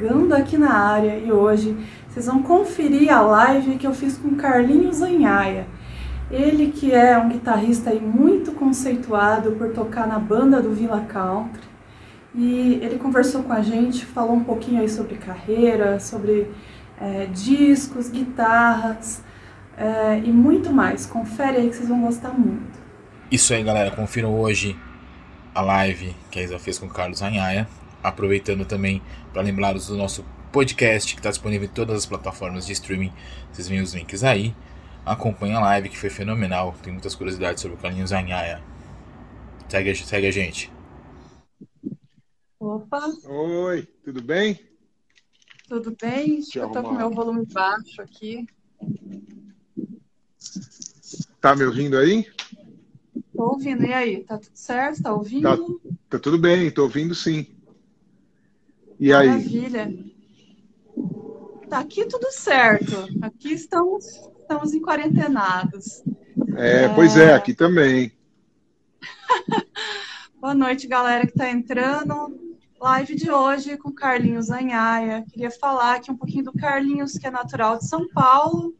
chegando aqui na área e hoje vocês vão conferir a live que eu fiz com Carlinhos Anhaia. Ele que é um guitarrista muito conceituado por tocar na banda do Villa Country. E ele conversou com a gente, falou um pouquinho aí sobre carreira, sobre é, discos, guitarras é, e muito mais. Confere aí que vocês vão gostar muito. Isso aí, galera. Confiram hoje a live que a Isa fez com o Carlos Anhaia. Aproveitando também para lembrá-los do nosso podcast que está disponível em todas as plataformas de streaming. Vocês veem os links aí. Acompanhe a live que foi fenomenal. Tem muitas curiosidades sobre o Carlinhos Anhaia. Segue, segue a gente. Opa! Oi, tudo bem? Tudo bem? Deixa eu tô com meu volume baixo aqui. Tá me ouvindo aí? Tô ouvindo. E aí, tá tudo certo? Tá ouvindo? Tá, tá tudo bem, tô ouvindo sim. E Maravilha. aí? Tá aqui tudo certo. Aqui estamos, estamos em quarentenados. É, é... pois é, aqui também. Boa noite, galera que está entrando. Live de hoje com Carlinhos Anhaia. Queria falar aqui um pouquinho do Carlinhos, que é natural de São Paulo,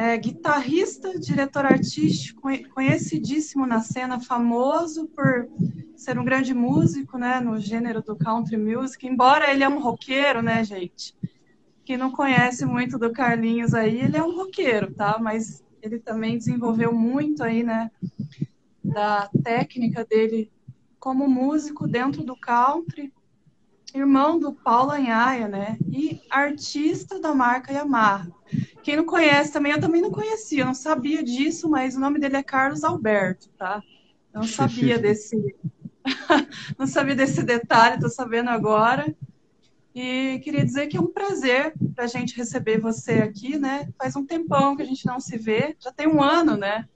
é guitarrista, diretor artístico, conhecidíssimo na cena, famoso por ser um grande músico, né, no gênero do country music. Embora ele é um roqueiro, né, gente? Quem não conhece muito do Carlinhos aí, ele é um roqueiro, tá? Mas ele também desenvolveu muito aí, né, da técnica dele como músico dentro do country, irmão do Paulo Anhaia, né? E artista da marca Yamaha. Quem não conhece também, eu também não conhecia, eu não sabia disso, mas o nome dele é Carlos Alberto, tá? Não sabia desse, não sabia desse detalhe, tô sabendo agora. E queria dizer que é um prazer para a gente receber você aqui, né? Faz um tempão que a gente não se vê, já tem um ano, né?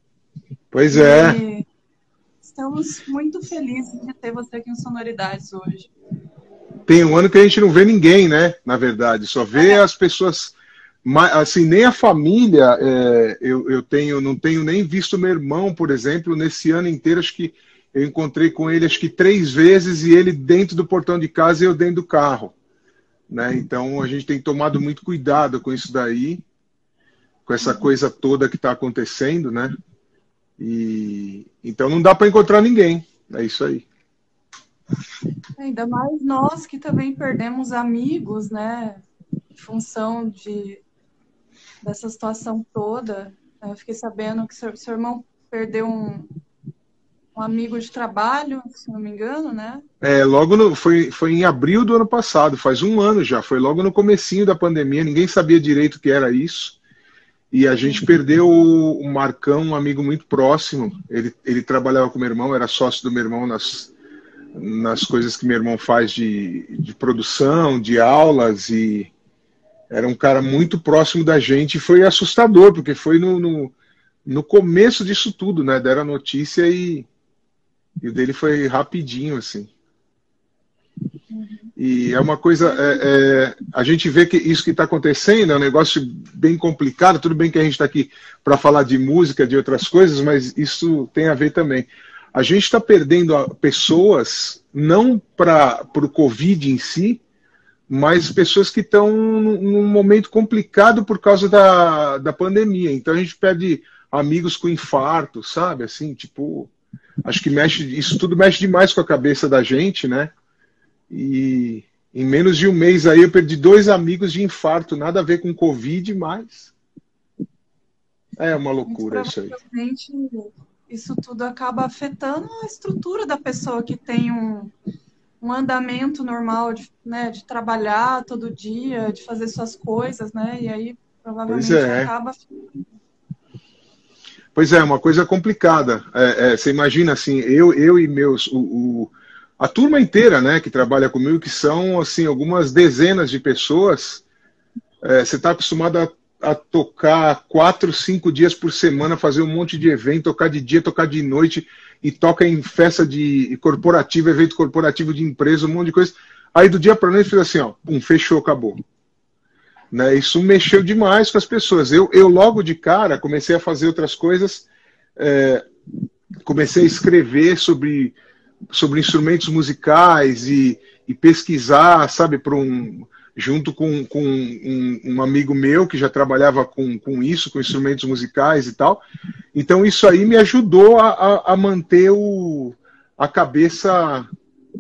Pois é. estamos muito felizes de ter você aqui em Sonoridades hoje. Tem um ano que a gente não vê ninguém, né? Na verdade, só vê é. as pessoas assim, nem a família, é, eu, eu tenho, não tenho nem visto meu irmão, por exemplo, nesse ano inteiro, acho que eu encontrei com ele acho que três vezes e ele dentro do portão de casa e eu dentro do carro. Né? Então a gente tem tomado muito cuidado com isso daí, com essa coisa toda que está acontecendo, né? E então não dá para encontrar ninguém. É isso aí. Ainda mais nós que também perdemos amigos, né? Em função de dessa situação toda. Eu fiquei sabendo que seu, seu irmão perdeu um, um amigo de trabalho, se não me engano, né? É, logo no, foi, foi em abril do ano passado, faz um ano já, foi logo no comecinho da pandemia, ninguém sabia direito o que era isso. E a gente perdeu o Marcão, um amigo muito próximo. Ele, ele trabalhava com meu irmão, era sócio do meu irmão nas, nas coisas que meu irmão faz de, de produção, de aulas e era um cara muito próximo da gente e foi assustador, porque foi no, no, no começo disso tudo, né? Deram a notícia e, e o dele foi rapidinho, assim. E é uma coisa, é, é, a gente vê que isso que está acontecendo é um negócio bem complicado. Tudo bem que a gente está aqui para falar de música, de outras coisas, mas isso tem a ver também. A gente está perdendo pessoas não para o Covid em si, mas pessoas que estão num momento complicado por causa da, da pandemia. Então a gente perde amigos com infarto, sabe? Assim, tipo, acho que mexe, isso tudo mexe demais com a cabeça da gente, né? E em menos de um mês aí eu perdi dois amigos de infarto, nada a ver com Covid, mas é uma loucura isso aí. Isso tudo acaba afetando a estrutura da pessoa que tem um, um andamento normal de, né, de trabalhar todo dia, de fazer suas coisas, né? E aí provavelmente pois é. acaba. Pois é, uma coisa complicada. É, é, você imagina assim, eu, eu e meus, o, o, a turma inteira, né, que trabalha comigo, que são assim algumas dezenas de pessoas. É, você está acostumado a, a, tocar quatro, cinco dias por semana, fazer um monte de evento, tocar de dia, tocar de noite e toca em festa de corporativa, evento corporativo de empresa, um monte de coisa. Aí do dia para noite fez assim, ó, um fechou, acabou. Né? Isso mexeu demais com as pessoas. Eu, eu logo de cara comecei a fazer outras coisas, é, comecei a escrever sobre, sobre instrumentos musicais e, e pesquisar, sabe, para um junto com, com um, um, amigo meu que já trabalhava com, com isso, com instrumentos musicais e tal. Então isso aí me ajudou a, a, a manter o, a cabeça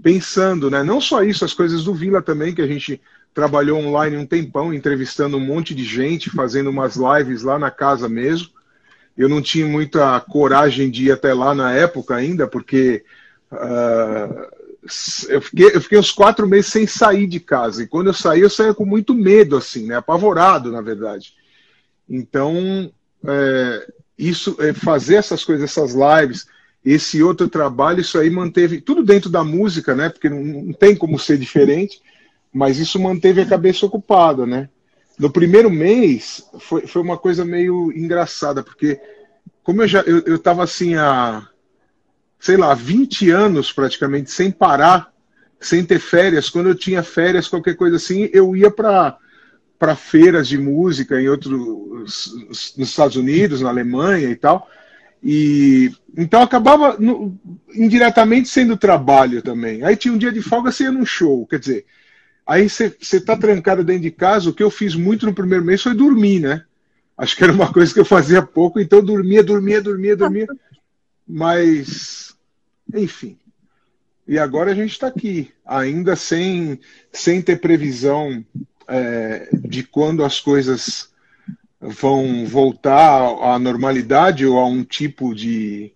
pensando, né? Não só isso, as coisas do Vila também, que a gente trabalhou online um tempão, entrevistando um monte de gente, fazendo umas lives lá na casa mesmo. Eu não tinha muita coragem de ir até lá na época ainda, porque uh, eu fiquei, eu fiquei uns quatro meses sem sair de casa. E quando eu saí, eu saía com muito medo, assim, né? Apavorado, na verdade. Então, é, isso, é, fazer essas coisas, essas lives, esse outro trabalho, isso aí manteve tudo dentro da música, né? Porque não, não tem como ser diferente, mas isso manteve a cabeça ocupada, né? No primeiro mês foi, foi uma coisa meio engraçada, porque como eu já eu, eu tava assim a sei lá, 20 anos praticamente sem parar, sem ter férias. Quando eu tinha férias, qualquer coisa assim, eu ia para para feiras de música em outros nos Estados Unidos, na Alemanha e tal. E então acabava no, indiretamente sendo trabalho também. Aí tinha um dia de folga, você ia num show, quer dizer, aí você está trancado dentro de casa. O que eu fiz muito no primeiro mês foi dormir, né? Acho que era uma coisa que eu fazia pouco, então dormia, dormia, dormia, dormia. Mas enfim. E agora a gente está aqui, ainda sem, sem ter previsão é, de quando as coisas vão voltar à normalidade ou a um tipo de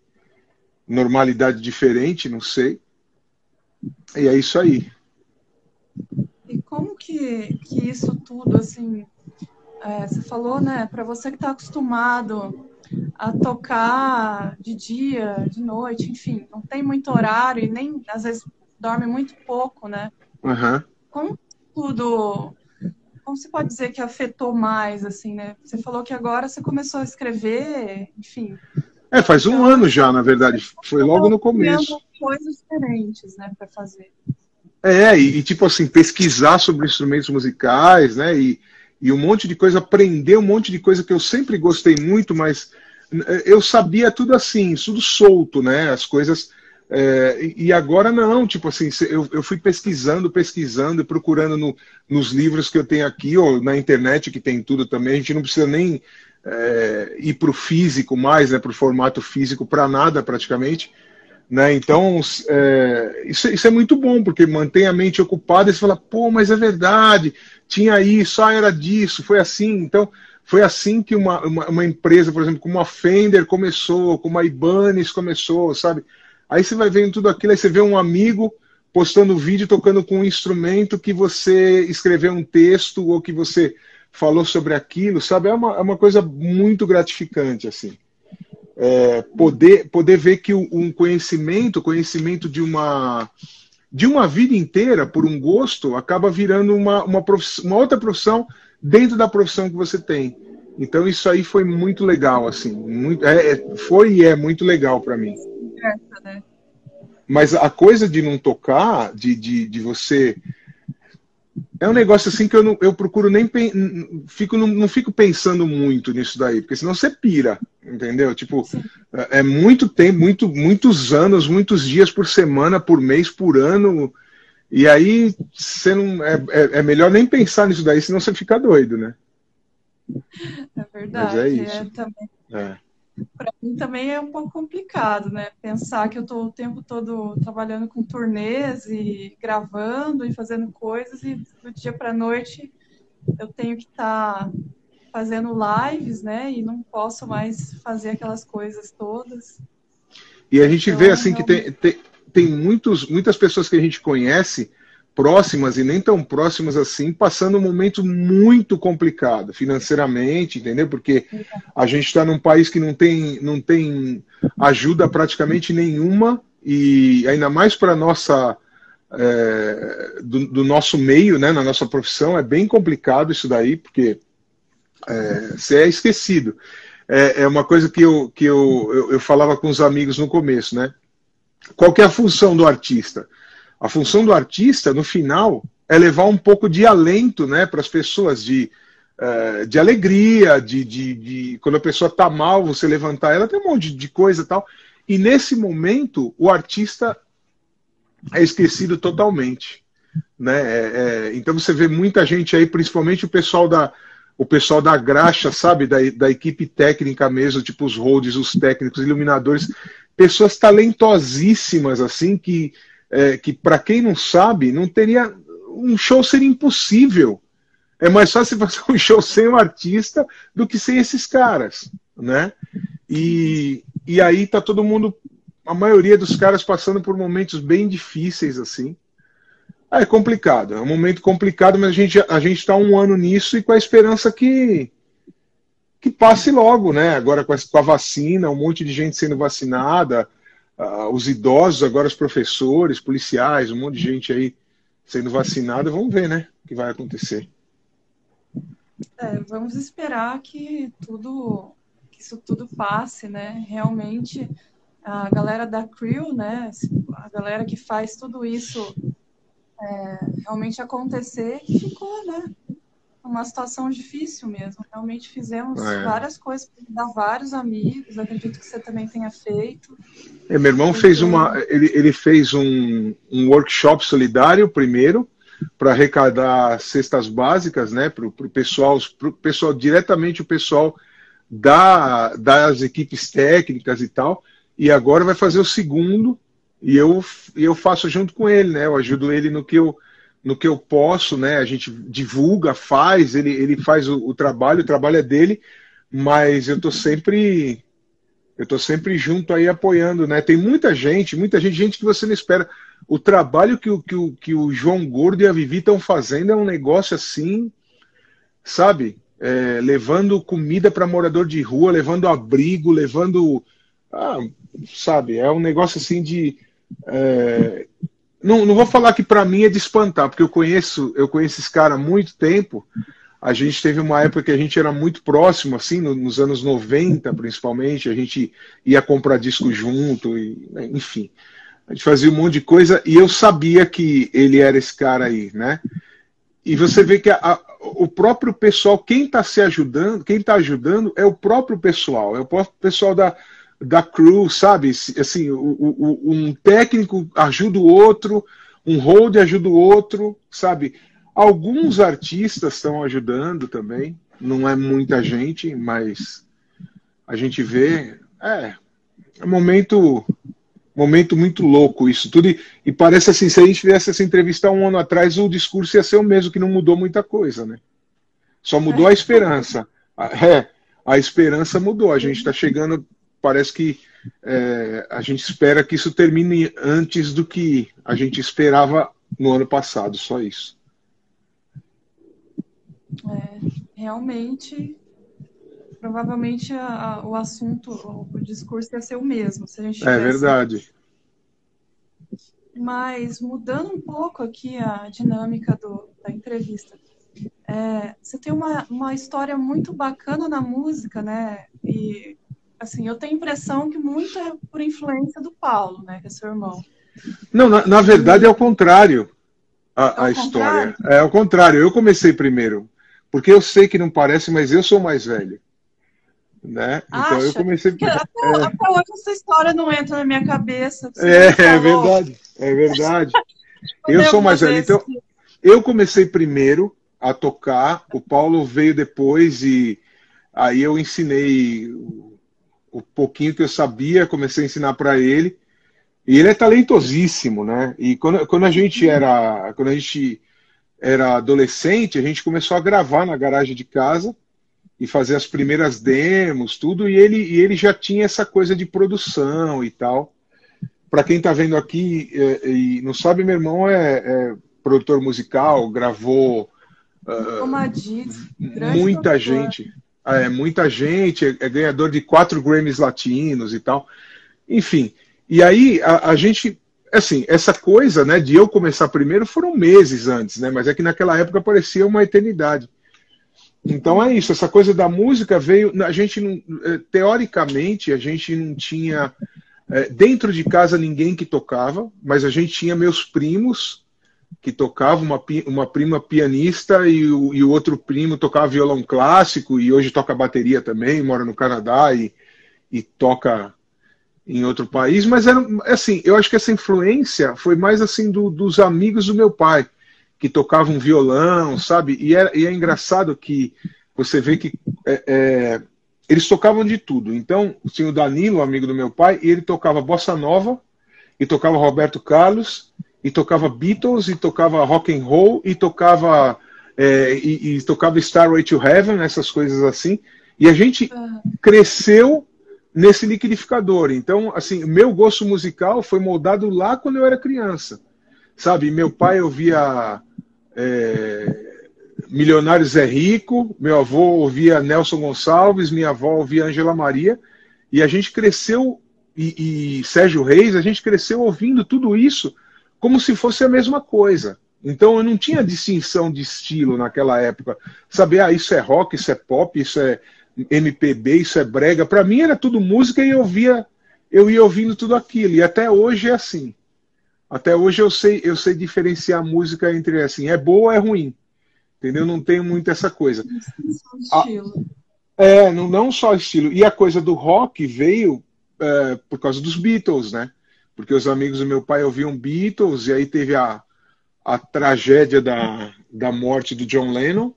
normalidade diferente, não sei. E é isso aí. E como que, que isso tudo, assim, é, você falou, né, para você que está acostumado a tocar de dia, de noite, enfim, não tem muito horário e nem às vezes dorme muito pouco, né? Uhum. Como tudo, como se pode dizer que afetou mais, assim, né? Você falou que agora você começou a escrever, enfim. É, faz um então, ano já, na verdade. Foi logo no começo. coisas diferentes, né, para fazer. É, e, e, tipo assim, pesquisar sobre instrumentos musicais, né? E, e um monte de coisa, aprender um monte de coisa que eu sempre gostei muito, mas eu sabia tudo assim, tudo solto, né? As coisas. É, e agora não, tipo assim, eu, eu fui pesquisando, pesquisando procurando no, nos livros que eu tenho aqui, ou na internet que tem tudo também. A gente não precisa nem é, ir para o físico mais, né? Para o formato físico, para nada praticamente. Né? Então, é, isso, isso, é muito bom, porque mantém a mente ocupada e você fala, pô, mas é verdade, tinha isso, ah, era disso, foi assim. Então, foi assim que uma, uma, uma, empresa, por exemplo, como a Fender começou, como a Ibanez começou, sabe? Aí você vai vendo tudo aquilo, aí você vê um amigo postando vídeo tocando com um instrumento que você escreveu um texto ou que você falou sobre aquilo, sabe? É uma, é uma coisa muito gratificante, assim. É, poder, poder ver que um conhecimento, conhecimento de uma de uma vida inteira por um gosto acaba virando uma, uma, uma outra profissão dentro da profissão que você tem. Então isso aí foi muito legal, assim, muito, é, é foi e é muito legal para mim. Né? Mas a coisa de não tocar, de, de, de você é um negócio assim que eu, não, eu procuro nem fico não, não, fico pensando muito nisso daí, porque senão você pira, entendeu? Tipo, é, é muito tempo, muito, muitos anos, muitos dias por semana, por mês, por ano. E aí você não é, é, é, melhor nem pensar nisso daí, senão você fica doido, né? É verdade. Mas é isso. É, também. É. Para mim também é um pouco complicado, né? Pensar que eu estou o tempo todo trabalhando com turnês e gravando e fazendo coisas e do dia para noite eu tenho que estar tá fazendo lives, né? E não posso mais fazer aquelas coisas todas. E a gente então, vê assim que tem, tem, tem muitos, muitas pessoas que a gente conhece próximas e nem tão próximas assim, passando um momento muito complicado financeiramente, entendeu? Porque a gente está num país que não tem, não tem ajuda praticamente nenhuma e ainda mais para nossa é, do, do, nosso meio, né, na nossa profissão, é bem complicado isso daí, porque é, você é esquecido. É, é, uma coisa que, eu, que eu, eu, eu falava com os amigos no começo, né? Qual é a função do artista? A função do artista, no final, é levar um pouco de alento né, para as pessoas, de, uh, de alegria, de, de, de, quando a pessoa está mal, você levantar ela, tem um monte de coisa tal. E nesse momento, o artista é esquecido totalmente. Né? É, é, então você vê muita gente aí, principalmente o pessoal da, o pessoal da graxa, sabe, da, da equipe técnica mesmo, tipo os holds, os técnicos, iluminadores, pessoas talentosíssimas, assim, que, é, que para quem não sabe, não teria. Um show seria impossível. É mais fácil fazer um show sem um artista do que sem esses caras, né? E, e aí tá todo mundo, a maioria dos caras passando por momentos bem difíceis, assim. Ah, é complicado, é um momento complicado, mas a gente a gente está um ano nisso e com a esperança que que passe logo, né? Agora com a, vacina, um monte de gente sendo vacinada, uh, os idosos, agora os professores, policiais, um monte de gente aí sendo vacinada, vamos ver, né? O que vai acontecer. É, vamos esperar que tudo, que isso tudo passe, né? Realmente a galera da Crew, né? A galera que faz tudo isso é, realmente acontecer, ficou, né? Uma situação difícil mesmo. Realmente fizemos é. várias coisas para dar vários amigos. Acredito que você também tenha feito. É, meu irmão fez uma. Ele, ele fez um, um workshop solidário primeiro para arrecadar cestas básicas, né, para o pessoal, pro pessoal diretamente o pessoal da, das equipes técnicas e tal. E agora vai fazer o segundo e eu, eu faço junto com ele, né? Eu ajudo ele no que eu, no que eu posso, né? A gente divulga, faz, ele, ele faz o, o trabalho, o trabalho é dele, mas eu tô sempre eu tô sempre junto aí apoiando, né? Tem muita gente, muita gente, gente que você não espera. O trabalho que o, que o, que o João Gordo e a Vivi estão fazendo é um negócio assim, sabe? É, levando comida para morador de rua, levando abrigo, levando. Ah, sabe? É um negócio assim de é, não, não vou falar que para mim é de espantar, porque eu conheço, eu conheço esse cara há muito tempo. A gente teve uma época que a gente era muito próximo, assim, nos anos 90, principalmente. A gente ia comprar disco junto, e, né, enfim. A gente fazia um monte de coisa e eu sabia que ele era esse cara aí, né? E você vê que a, a, o próprio pessoal, quem está se ajudando, quem está ajudando é o próprio pessoal, é o próprio pessoal da, da crew, sabe? Assim, o, o, um técnico ajuda o outro, um hold ajuda o outro, sabe? Alguns artistas estão ajudando também, não é muita gente, mas a gente vê, é, é um momento, momento muito louco isso tudo, e, e parece assim, se a gente tivesse essa entrevista um ano atrás, o discurso ia ser o mesmo, que não mudou muita coisa, né? Só mudou a esperança. É, a esperança mudou, a gente está chegando parece que é, a gente espera que isso termine antes do que a gente esperava no ano passado, só isso. É, realmente, provavelmente a, a, o assunto, o, o, discurso ia ser o mesmo, se a gente É verdade. Mas mudando um pouco aqui a dinâmica do, da entrevista, é, você tem uma, uma história muito bacana na música, né? E assim, eu tenho a impressão que muito é por influência do Paulo, né, que é seu irmão. Não, na, na verdade é o contrário a, a é história. Contrário? É o contrário. Eu comecei primeiro, porque eu sei que não parece, mas eu sou mais velho. Né? Então Acha? eu comecei. Porque até, é... até hoje essa história não entra na minha cabeça. É, é verdade, é verdade. eu sou mais velho. Então, eu comecei primeiro a tocar, o Paulo veio depois e aí eu ensinei o pouquinho que eu sabia, comecei a ensinar para ele. E ele é talentosíssimo, né? E quando, quando a gente era quando a gente era adolescente, a gente começou a gravar na garagem de casa e fazer as primeiras demos, tudo, e ele, e ele já tinha essa coisa de produção e tal. Para quem está vendo aqui é, e não sabe, meu irmão é, é produtor musical, gravou uh, muita produtor. gente é, muita gente, é, é, ganhador de quatro Grammys latinos e tal. Enfim, e aí a, a, gente, assim, essa coisa, né, de eu começar primeiro foram meses antes, né, mas é que naquela época parecia uma eternidade. Então é isso, essa coisa da música veio, a gente não, é, teoricamente, a gente não tinha, é, dentro de casa ninguém que tocava, mas a gente tinha meus primos, que tocava, uma, uma prima pianista e o, e o outro primo tocava violão clássico e hoje toca bateria também, mora no Canadá e, e toca em outro país, mas era assim, eu acho que essa influência foi mais assim do, dos amigos do meu pai, que tocavam violão, sabe? E e é engraçado que você vê que é, é, eles tocavam de tudo. Então, tinha o Danilo, amigo do meu pai, e ele tocava bossa nova, e tocava Roberto Carlos, e tocava Beatles, e tocava rock and roll, e tocava é, e, e, tocava Starway to Heaven, essas coisas assim. E a gente cresceu nesse liquidificador. Então, assim, meu gosto musical foi moldado lá quando eu era criança. Sabe, meu pai ouvia é, Milionários é Rico, meu avô ouvia Nelson Gonçalves, minha avó ouvia Angela Maria, e a gente cresceu, e, e Sérgio Reis, a gente cresceu ouvindo tudo isso como se fosse a mesma coisa. Então eu não tinha distinção de estilo naquela época. Saber, ah, isso é rock, isso é pop, isso é MPB, isso é brega. Para mim era tudo música e eu via, eu ia ouvindo tudo aquilo. E até hoje é assim. Até hoje eu sei, eu sei diferenciar música entre assim, é boa ou é ruim. Entendeu? Não tenho muito essa coisa. Só estilo. Ah, é, não, não só estilo. E a coisa do rock veio é, por causa dos Beatles, né? Porque os amigos do meu pai ouviam Beatles e aí teve a, a tragédia da, da morte do John Lennon.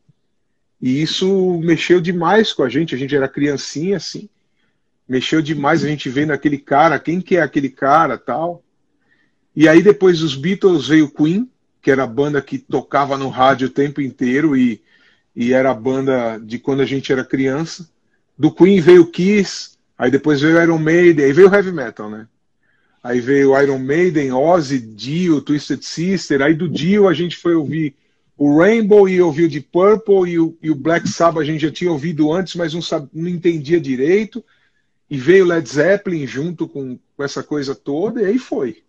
E isso mexeu demais com a gente. A gente era criancinha, assim. Mexeu demais a gente vendo aquele cara, quem que é aquele cara tal. E aí depois dos Beatles veio Queen, que era a banda que tocava no rádio o tempo inteiro e, e era a banda de quando a gente era criança. Do Queen veio Kiss, aí depois veio Iron Maiden, aí veio Heavy Metal, né? Aí veio Iron Maiden, Ozzy, Dio, Twisted Sister. Aí do Dio a gente foi ouvir o Rainbow e ouviu de Purple e o, e o, Black Sabbath a gente já tinha ouvido antes, mas não, sabe, não entendia direito. E veio Led Zeppelin junto com, com essa coisa toda, e aí foi.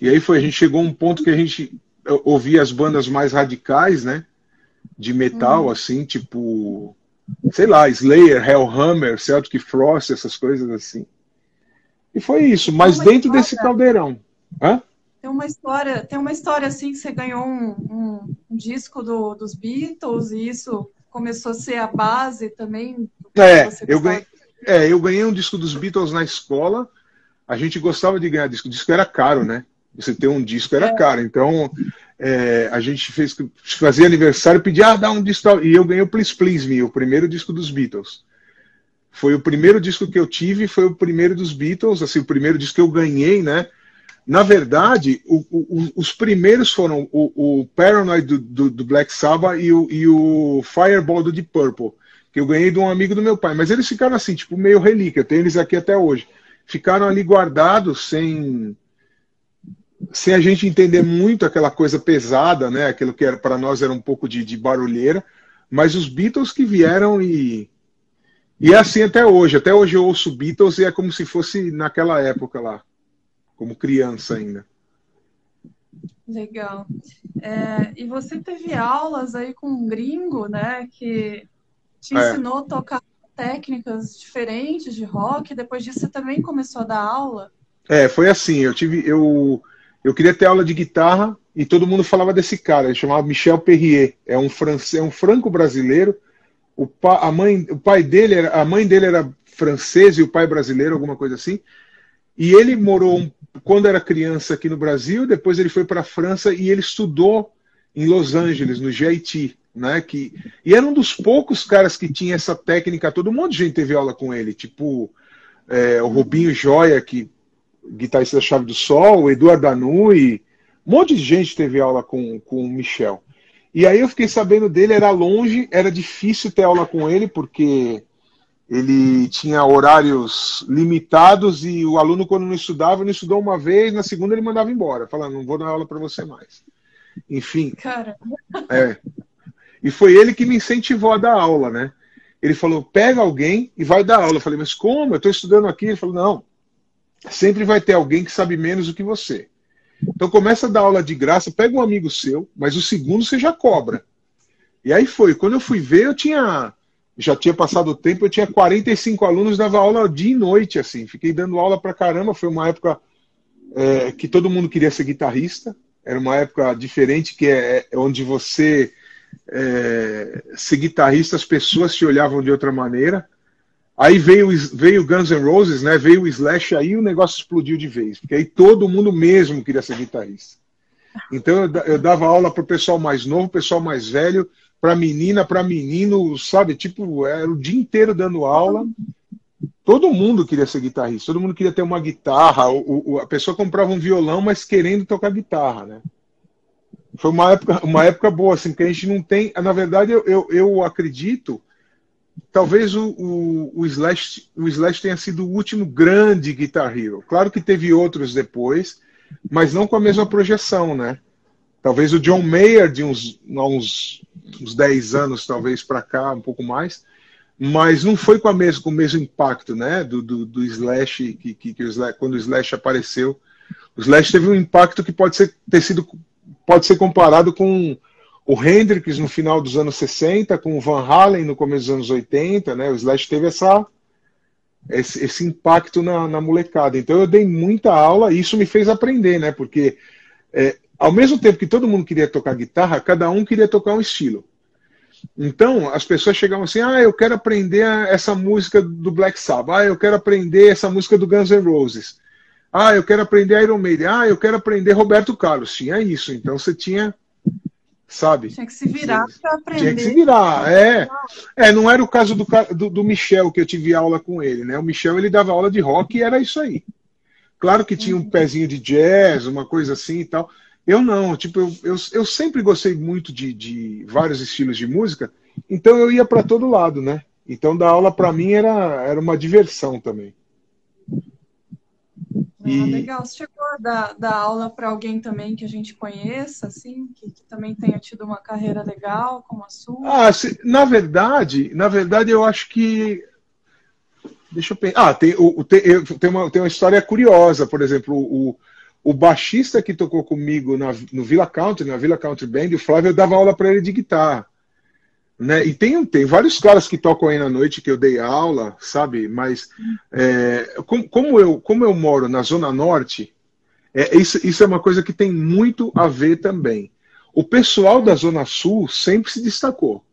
E aí foi, a gente chegou a um ponto que a gente ouvia as bandas mais radicais, né? De metal, hum. assim, tipo, sei lá, Slayer, Hellhammer, Celtic Frost, essas coisas assim. E foi isso, mas dentro história, desse caldeirão. Hã? Tem uma história, tem uma história assim que você ganhou um, um, um disco do, dos Beatles e isso começou a ser a base também. É, eu ganhei, é, eu ganhei um disco dos Beatles na escola. A gente gostava de ganhar disco. O disco era caro, né? Você ter um disco era é. caro. Então, é, a gente fez fazia aniversário, pedia, ah, dá um disco. E eu ganhei o Please Please Me, o primeiro disco dos Beatles. Foi o primeiro disco que eu tive, foi o primeiro dos Beatles, assim, o primeiro disco que eu ganhei, né? Na verdade, o, o, os primeiros foram o, o Paranoid do, do, do, Black Sabbath e o, e o Fireball do Deep Purple, que eu ganhei de um amigo do meu pai. Mas eles ficaram assim, tipo, meio relíquia, tem eles aqui até hoje. Ficaram ali guardados sem sem a gente entender muito aquela coisa pesada, né? Aquilo que para nós era um pouco de, de barulheira, mas os Beatles que vieram e e é assim até hoje. Até hoje eu ouço Beatles e é como se fosse naquela época lá, como criança ainda. Legal. É, e você teve aulas aí com um gringo, né, que te é. ensinou a tocar técnicas diferentes de rock. Depois disso, você também começou a dar aula? É, foi assim. Eu tive, eu, eu queria ter aula de guitarra e todo mundo falava desse cara. Ele chamava Michel Perrier. É um francês, é um franco brasileiro o, pa, a mãe, o pai dele, era, a mãe dele era francês e o pai brasileiro, alguma coisa assim. E ele morou quando era criança aqui no Brasil, depois ele foi para a França e ele estudou em Los Angeles, no GIT, né? Que, e era um dos poucos caras que tinha essa técnica. Todo mundo gente teve aula com ele, tipo é, o Rubinho Joia, que guitarrista da Chave do Sol, o Eduardo Danui, um monte de gente teve aula com, com o Michel. E aí eu fiquei sabendo dele, era longe, era difícil ter aula com ele, porque ele tinha horários limitados e o aluno, quando não estudava, não estudou uma vez, na segunda ele mandava embora, falando, não vou dar aula para você mais. Enfim. Cara. É. E foi ele que me incentivou a dar aula, né? Ele falou, pega alguém e vai dar aula. Eu falei, mas como? Eu estou estudando aqui. Ele falou, não, sempre vai ter alguém que sabe menos do que você. Então começa a dar aula de graça, pega um amigo seu, mas o segundo você já cobra. E aí foi. Quando eu fui ver, eu tinha. Já tinha passado o tempo, eu tinha 45 alunos, dava aula dia e noite, assim. Fiquei dando aula pra caramba. Foi uma época é, que todo mundo queria ser guitarrista. Era uma época diferente, que é, é onde você é, ser guitarrista, as pessoas te olhavam de outra maneira. Aí veio, veio Guns N' Roses, né? Veio o Slash, aí o negócio explodiu de vez. Porque aí todo mundo mesmo queria ser guitarrista. Então eu, eu dava aula para o pessoal mais novo, pessoal mais velho, para menina, para menino, sabe? Tipo, era o dia inteiro dando aula. Todo mundo queria ser guitarrista, todo mundo queria ter uma guitarra. O, o, a pessoa comprava um violão, mas querendo tocar guitarra, né? Foi uma época, uma época boa, assim, que a gente não tem. Na verdade, eu, eu, eu acredito, talvez o, o, o, Slash, o Slash tenha sido o último grande Guitar Hero. Claro que teve outros depois, mas não com a mesma projeção, né? Talvez o John Mayer, de uns, uns, uns 10 anos, talvez, para cá, um pouco mais, mas não foi com, a com o mesmo impacto, né? Do, do, do Slash, que, que, que o Slash, quando o Slash apareceu. O Slash teve um impacto que pode ser, ter sido pode ser comparado com o Hendrix no final dos anos 60, com o Van Halen no começo dos anos 80, né? O Slash teve essa, esse, esse impacto na, na, molecada. Então eu dei muita aula e isso me fez aprender, né? Porque é, ao mesmo tempo que todo mundo queria tocar guitarra, cada um queria tocar um estilo. Então, as pessoas chegavam assim: ah, eu quero aprender essa música do Black Sabbath, ah, eu quero aprender essa música do Guns N' Roses. Ah, eu quero aprender Iron Maiden. Ah, eu quero aprender Roberto Carlos. Tinha isso. Então você tinha, sabe? Tinha que se virar para aprender. Tinha que se virar, é. É, não era o caso do, do, do, Michel que eu tive aula com ele, né? O Michel ele dava aula de rock e era isso aí. Claro que tinha um uhum. pezinho de jazz, uma coisa assim e tal. Eu não, tipo, eu, eu, eu sempre gostei muito de, de vários estilos de música, então eu ia para todo lado, né? Então dar aula para mim era, era uma diversão também. Ah, e... legal. Você chegou a dar, dar aula para alguém também que a gente conheça, assim, que, que, também tenha tido uma carreira legal como a sua? Ah, se, na verdade, na verdade, eu acho que. Deixa eu pensar. Ah, tem, o, tem, tem, uma, tem uma história curiosa, por exemplo, o, o baixista que tocou comigo na, no Villa Country, na Villa Country Band, o Flávio, eu dava aula para ele de guitarra. Né? E tem, tem vários caras que tocam aí na noite que eu dei aula, sabe? Mas é, como, como, eu, como eu moro na Zona Norte, é, isso, isso é uma coisa que tem muito a ver também. O pessoal da Zona Sul sempre se destacou,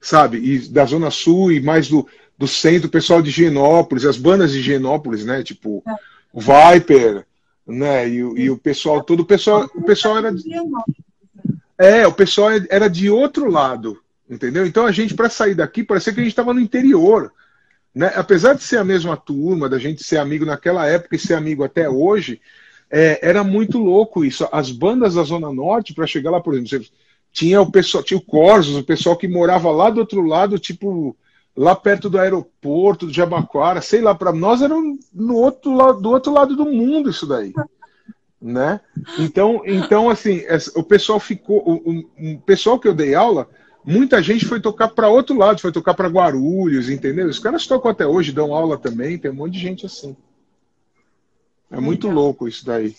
sabe? E da Zona Sul e mais do, do centro, o pessoal de Genópolis, as bandas de Genópolis, né? Tipo, o Viper, né? E, e o pessoal, todo o pessoal, o pessoal era. É, o pessoal era de outro lado, Entendeu? Então a gente, para sair daqui, parecia que a gente estava no interior. Né? Apesar de ser a mesma turma, da gente ser amigo naquela época e ser amigo até hoje, é, era muito louco isso. As bandas da Zona Norte, para chegar lá, por exemplo, tinha o pessoal, tinha o Corsos, o pessoal que morava lá do outro lado, tipo, lá perto do aeroporto do Jabaquara, sei lá, para nós era no outro lado, do outro lado do mundo isso daí. Né? Então, então assim, o pessoal ficou, o, o, o pessoal que eu dei aula Muita gente foi tocar para outro lado, foi tocar para Guarulhos, entendeu? Os caras tocam até hoje, dão aula também, tem um monte de gente assim. É muito legal. louco isso daí.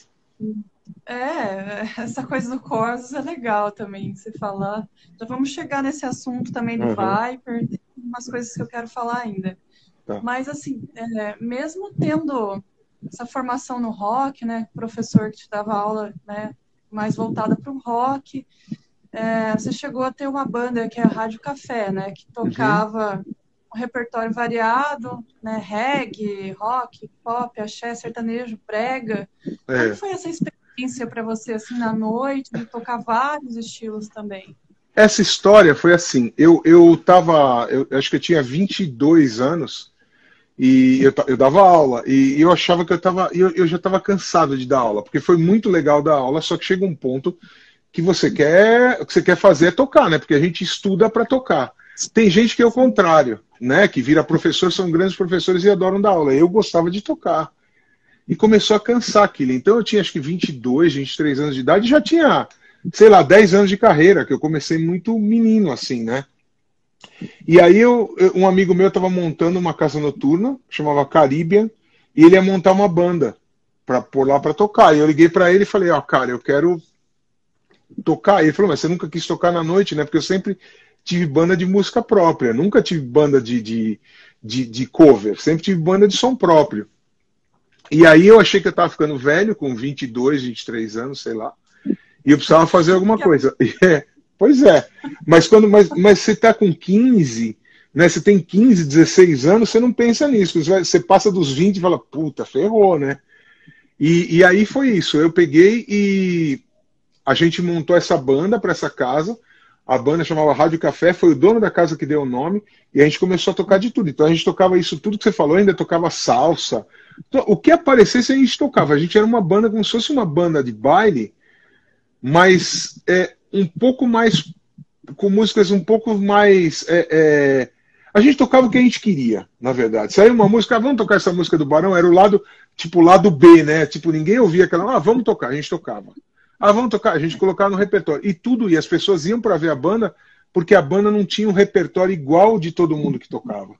É, essa coisa do Corsos é legal também, você falar. Já vamos chegar nesse assunto também do uhum. Viper, tem umas coisas que eu quero falar ainda. Tá. Mas, assim, é, mesmo tendo essa formação no rock, né, professor que te dava aula né, mais voltada para o rock, é, você chegou a ter uma banda que é a Rádio Café, né? Que tocava uhum. um repertório variado, né? Reggae, rock, pop, axé, sertanejo, prega. É. Como foi essa experiência para você, assim, na noite, de tocar vários estilos também? Essa história foi assim, eu, eu tava, eu acho que eu tinha 22 anos, e eu, eu dava aula, e eu achava que eu, tava, eu, eu já estava cansado de dar aula, porque foi muito legal dar aula, só que chega um ponto que você quer, que você quer fazer é tocar, né? Porque a gente estuda para tocar. Tem gente que é o contrário, né? Que vira professor, são grandes professores e adoram dar aula. Eu gostava de tocar. E começou a cansar aquilo. Então eu tinha acho que 22, 23 anos de idade, e já tinha, sei lá, 10 anos de carreira, que eu comecei muito menino assim, né? E aí eu, um amigo meu estava montando uma casa noturna, chamava Caribbean, e ele ia montar uma banda para pôr lá para tocar. E eu liguei para ele e falei: "Ó, oh, cara, eu quero tocar. Ele falou, mas você nunca quis tocar na noite, né? Porque eu sempre tive banda de música própria, nunca tive banda de, de, de, de cover, sempre tive banda de som próprio. E aí eu achei que eu estava ficando velho, com 22, 23 anos, sei lá, e eu precisava fazer alguma coisa. É, pois é, mas quando mas, mas você está com 15, né, você tem 15, 16 anos, você não pensa nisso. Você passa dos 20 e fala, puta, ferrou, né? E, e aí foi isso. Eu peguei e a gente montou essa banda para essa casa. A banda chamava Rádio Café, foi o dono da casa que deu o nome, e a gente começou a tocar de tudo. Então a gente tocava isso tudo que você falou, ainda tocava salsa. Então, o que aparecesse a gente tocava. A gente era uma banda como se fosse uma banda de baile, mas é, um pouco mais. com músicas um pouco mais. É, é, a gente tocava o que a gente queria, na verdade. Saiu uma música, ah, vamos tocar essa música do Barão, era o lado, tipo, o lado B, né? Tipo, ninguém ouvia aquela, ah, vamos tocar, a gente tocava. Ah, vamos tocar, a gente colocava no repertório. E tudo, e as pessoas iam para ver a banda, porque a banda não tinha um repertório igual de todo mundo que tocava.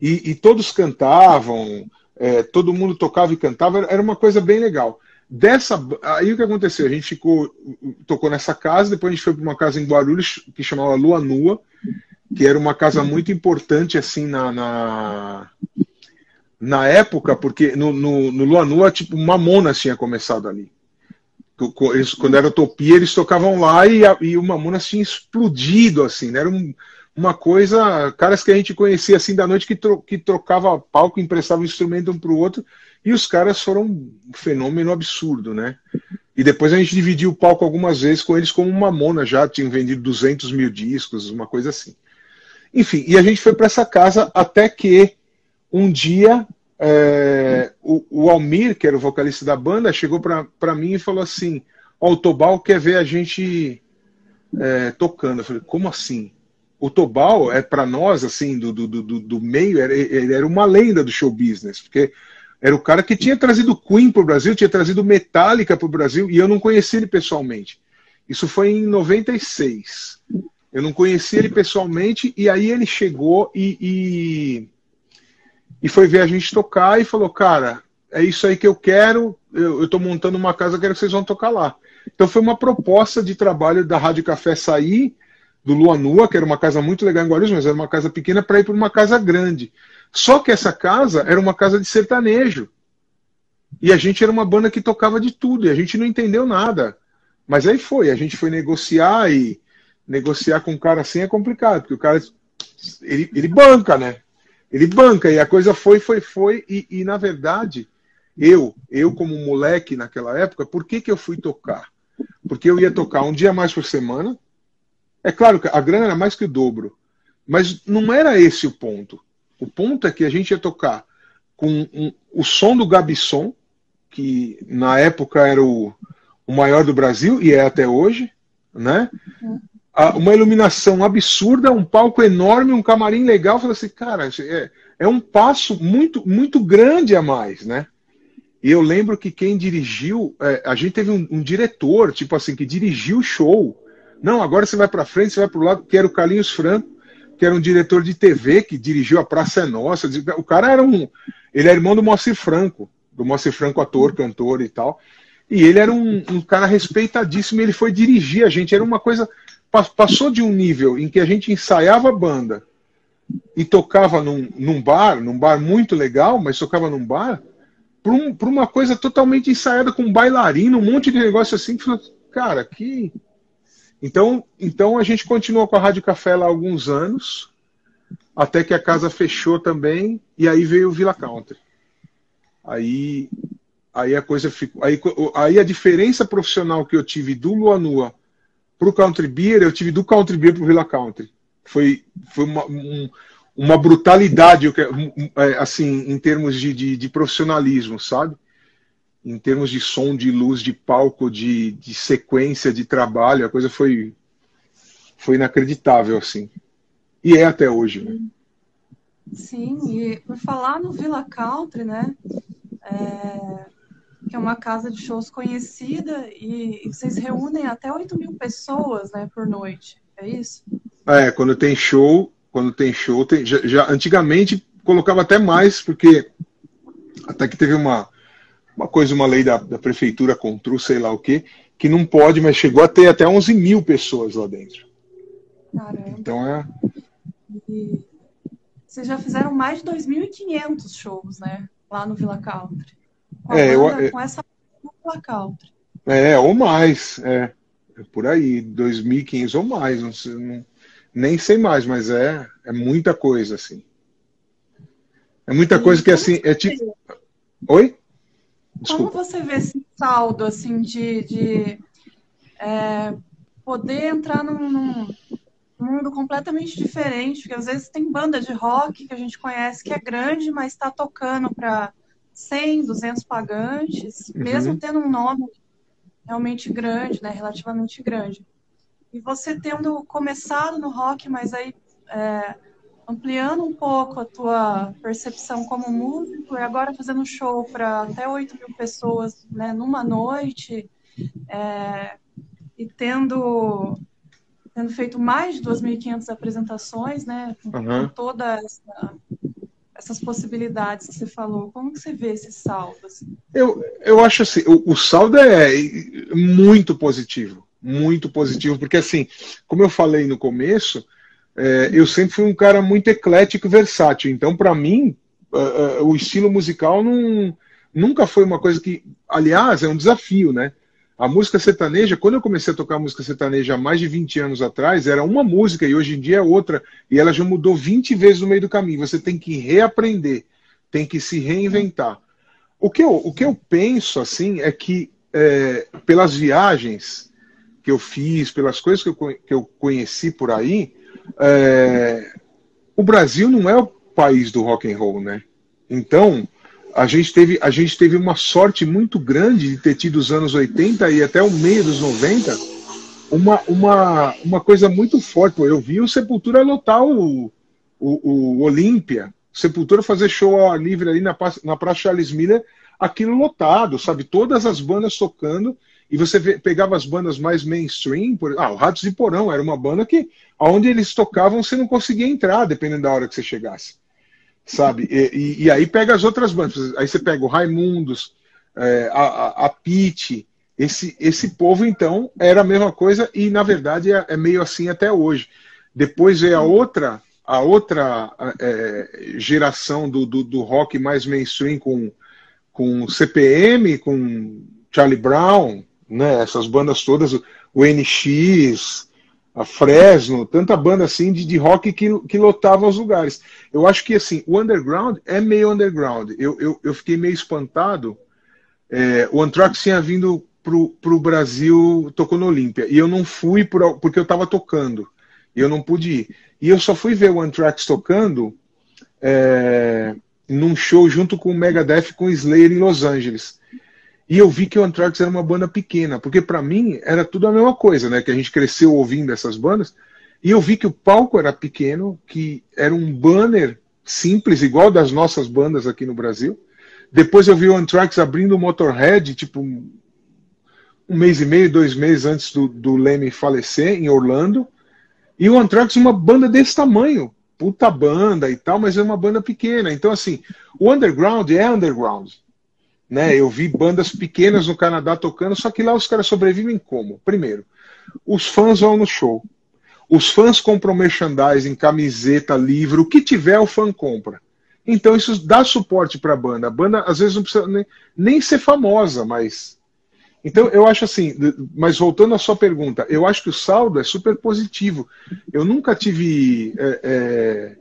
E, e todos cantavam, é, todo mundo tocava e cantava, era uma coisa bem legal. Dessa, aí o que aconteceu? A gente ficou, tocou nessa casa, depois a gente foi para uma casa em Guarulhos que chamava Lua Nua, que era uma casa muito importante assim na, na, na época, porque no, no, no Lua Nua, tipo, Mamonas tinha começado ali. Eles, quando era Utopia, eles tocavam lá e, a, e o Mamonas tinha explodido, assim, né? Era um, uma coisa, caras que a gente conhecia assim da noite que, tro, que trocava palco, emprestava um instrumento um para o outro, e os caras foram um fenômeno absurdo, né? E depois a gente dividiu o palco algumas vezes com eles como uma mona já, tinham vendido 200 mil discos, uma coisa assim. Enfim, e a gente foi para essa casa até que um dia é, o, o, Almir, que era o vocalista da banda, chegou para mim e falou assim: Ó, o Tobal quer ver a gente é, tocando. Eu falei: como assim? O Tobal é para nós, assim, do, do, do, do meio, era, ele era uma lenda do show business, porque era o cara que tinha trazido Queen para o Brasil, tinha trazido Metallica para o Brasil, e eu não conheci ele pessoalmente. Isso foi em 96. Eu não conheci ele pessoalmente, e aí ele chegou e, e e foi ver a gente tocar e falou, cara, é isso aí que eu quero, eu estou montando uma casa, quero que vocês vão tocar lá. Então foi uma proposta de trabalho da Rádio Café sair do Lua Nua, que era uma casa muito legal em Guarulhos, mas era uma casa pequena, para ir para uma casa grande. Só que essa casa era uma casa de sertanejo. E a gente era uma banda que tocava de tudo, e a gente não entendeu nada. Mas aí foi, a gente foi negociar e negociar com um cara assim é complicado, porque o cara ele, ele banca, né? Ele banca, e a coisa foi, foi, foi, e, e na verdade, eu, eu como moleque naquela época, por que, que eu fui tocar? Porque eu ia tocar um dia mais por semana. É claro que a grana era mais que o dobro, mas não era esse o ponto. O ponto é que a gente ia tocar com um, o som do Gabisson, que na época era o, o maior do Brasil e é até hoje, né? Uma iluminação absurda, um palco enorme, um camarim legal. Falei assim, cara, é, é um passo muito, muito grande a mais, né? E eu lembro que quem dirigiu, é, a gente teve um, um, diretor, tipo assim, que dirigiu o show. Não, agora você vai para frente, você vai para o lado, que era o Carlinhos Franco, que era um diretor de TV, que dirigiu a Praça é Nossa. O cara era um. Ele é irmão do Moacir Franco, do Moacir Franco, ator, cantor e tal. E ele era um, um cara respeitadíssimo, ele foi dirigir a gente. Era uma coisa passou de um nível em que a gente ensaiava banda e tocava num, num bar, num bar muito legal, mas tocava num bar, para um, uma coisa totalmente ensaiada com bailarino, um monte de negócio assim, que cara, que. Então, então a gente continuou com a Rádio Café lá alguns anos, até que a casa fechou também, e aí veio o Villa Country. Aí, aí a coisa ficou. Aí, aí a diferença profissional que eu tive do Lua Nua para o Country Beer, eu tive do Country Beer para o Villa Country. Foi, foi uma, um, uma brutalidade, é, assim, em termos de, de, de, profissionalismo, sabe? Em termos de som, de luz, de palco, de, de sequência de trabalho, a coisa foi, foi inacreditável, assim. E é até hoje, né? Sim, e por falar no Villa Country, né? É, que é uma casa de shows conhecida e, e vocês reúnem até 8 mil pessoas né, por noite, é isso? É, quando tem show, quando tem show, tem, já, já, antigamente colocava até mais, porque até que teve uma, uma coisa, uma lei da, da prefeitura contra sei lá o que, que não pode, mas chegou a ter até 11 mil pessoas lá dentro. Caramba. Então é. E vocês já fizeram mais de 2.500 shows, né? Lá no Villa Country. Com, é, banda, eu, com essa country. É, ou mais, é, é por aí, 2.500 ou mais, não sei, não, nem sei mais, mas é, é muita coisa, assim. É muita coisa que, assim, é tipo... Oi? Desculpa. Como você vê esse saldo, assim, de, de é, poder entrar num, num, mundo completamente diferente, porque às vezes tem banda de rock que a gente conhece que é grande, mas está tocando para 100, 200 pagantes, uhum. mesmo tendo um nome realmente grande, né, relativamente grande. E você tendo começado no rock, mas aí é, ampliando um pouco a tua percepção como músico e agora fazendo show para até 8 mil pessoas né, numa noite é, e tendo, tendo feito mais de 2.500 apresentações, né, com, uhum. com toda essa, essas possibilidades que você falou, como que você vê esse saldo? Assim? Eu, eu acho assim, o, o saldo é muito positivo, muito positivo, porque assim, como eu falei no começo, é, eu sempre fui um cara muito eclético e versátil. Então, para mim, uh, uh, o estilo musical não, nunca foi uma coisa que, aliás, é um desafio, né? A música sertaneja, quando eu comecei a tocar música sertaneja há mais de 20 anos atrás, era uma música e hoje em dia é outra. E ela já mudou 20 vezes no meio do caminho. Você tem que reaprender, tem que se reinventar. O que eu, o que eu penso, assim, é que é, pelas viagens que eu fiz, pelas coisas que eu, que eu conheci por aí, é, o Brasil não é o país do rock and roll, né? Então, a gente teve, a gente teve uma sorte muito grande de ter tido os anos 80 e até o meio dos 90 uma, uma, uma coisa muito forte. Eu vi o Sepultura lotar o, o, o Olímpia, Sepultura fazer show ao ar livre ali na, na Praça Charles Miller, aquilo lotado, sabe? Todas as bandas tocando e você pegava as bandas mais mainstream, por, ah, o Ratos de Porão era uma banda que, aonde eles tocavam, você não conseguia entrar, dependendo da hora que você chegasse, sabe? E, e, e aí pega as outras bandas, aí você pega o Raimundos, é, a, a, Pete, esse, esse povo, então, era a mesma coisa e, na verdade, é, é meio assim até hoje. Depois veio a outra, a outra é, geração do, do, do, rock mais mainstream com, com CPM, com Charlie Brown, né? Essas bandas todas, o NX, a Fresno, tanta banda assim de, de rock que, que lotava os lugares. Eu acho que assim, o underground é meio underground. Eu, eu, eu fiquei meio espantado. É, o Anthrax tinha vindo pro, pro Brasil, tocou no Olímpia, e eu não fui por, porque eu estava tocando. E eu não pude ir. E eu só fui ver o Anthrax tocando é, num show junto com o Megadeth com o Slayer em Los Angeles. E eu vi que o Anthrax era uma banda pequena, porque para mim era tudo a mesma coisa, né? Que a gente cresceu ouvindo essas bandas. E eu vi que o palco era pequeno, que era um banner simples, igual das nossas bandas aqui no Brasil. Depois eu vi o Anthrax abrindo o Motorhead, tipo um, mês e meio, dois meses antes do, do Leme falecer, em Orlando. E o Anthrax, uma banda desse tamanho, puta banda e tal, mas é uma banda pequena. Então, assim, o underground é underground. Né? Eu vi bandas pequenas no Canadá tocando, só que lá os caras sobrevivem como? Primeiro, os fãs vão no show. Os fãs compram merchandising, camiseta, livro, o que tiver o fã compra. Então isso dá suporte para a banda. A banda às vezes não precisa nem, nem ser famosa, mas. Então eu acho assim, mas voltando à sua pergunta, eu acho que o saldo é super positivo. Eu nunca tive. É, é...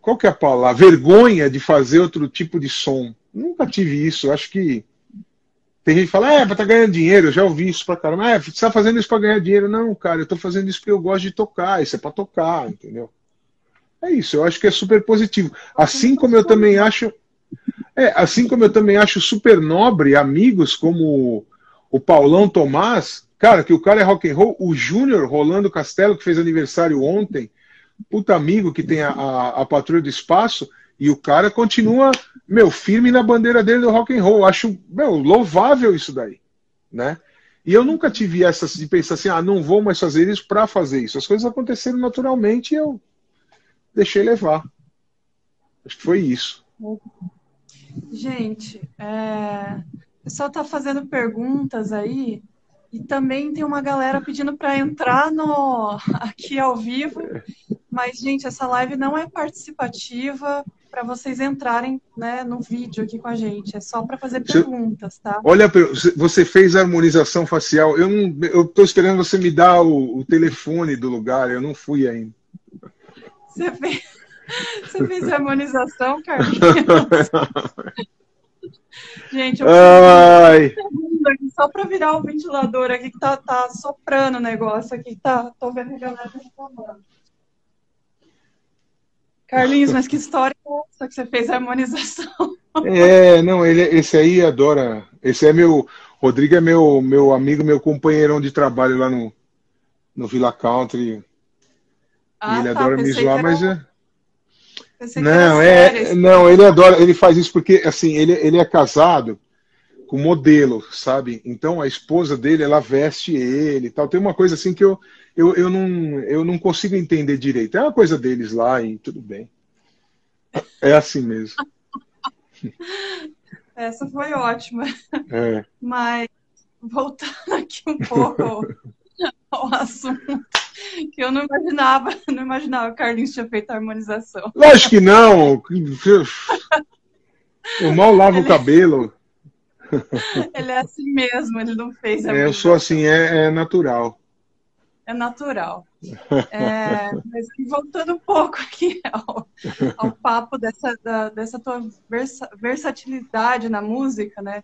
Qual que é a palavra? Vergonha de fazer outro tipo de som. Nunca tive isso. Acho que tem gente que fala, é, tá ganhando dinheiro. Eu já ouvi isso pra caramba. É, você está fazendo isso para ganhar dinheiro. Não, cara, eu estou fazendo isso porque eu gosto de tocar. Isso é para tocar, entendeu? É isso. Eu acho que é super positivo. Assim como eu também acho. É, assim como eu também acho super nobre amigos como o Paulão Tomás, cara, que o cara é rock and roll, o Júnior Rolando Castelo, que fez aniversário ontem, puta amigo que tem a, a, a Patrulha do Espaço, e o cara continua, meu, firme na bandeira dele do rock and roll. Acho, meu, louvável isso daí, né? E eu nunca tive essa de pensar assim, ah, não vou mais fazer isso para fazer isso. As coisas aconteceram naturalmente e eu deixei levar. Acho que foi isso. Gente, é... o pessoal está fazendo perguntas aí e também tem uma galera pedindo para entrar no aqui ao vivo. Mas, gente, essa live não é participativa para vocês entrarem né, no vídeo aqui com a gente. É só para fazer perguntas, tá? Olha, você fez a harmonização facial. Eu não, eu estou esperando você me dar o, o, telefone do lugar. Eu não fui ainda. Você fez, você fez a harmonização, Carlinhos? gente, eu Ai. aqui só para virar o ventilador aqui que tá, tá soprando o negócio aqui. Tá, tô vendo a galera reclamando. Carlinhos, mas que história é essa que você fez a harmonização? É, não, ele, esse aí adora. Esse é meu. Rodrigo é meu, meu amigo, meu companheirão de trabalho lá no, no Villa Country. Ah, ele tá, adora me zoar, mas é. Não, é, não, ele adora, ele faz isso porque assim, ele, ele é casado com modelo, sabe? Então a esposa dele, ela veste ele e tal. Tem uma coisa assim que eu, eu, eu, não, eu não consigo entender direito. É uma coisa deles lá e tudo bem. É assim mesmo. Essa foi ótima. É. Mas voltando aqui um pouco ao assunto que eu não imaginava, não imaginava que o Carlinhos tinha feito a harmonização. Lógico que não. Eu mal lavo ele... o cabelo. Ele é assim mesmo, ele não fez a é, Eu sou assim, é, é natural. É natural. É, mas voltando um pouco aqui ao, ao papo dessa, da, dessa tua versa, versatilidade na música, né?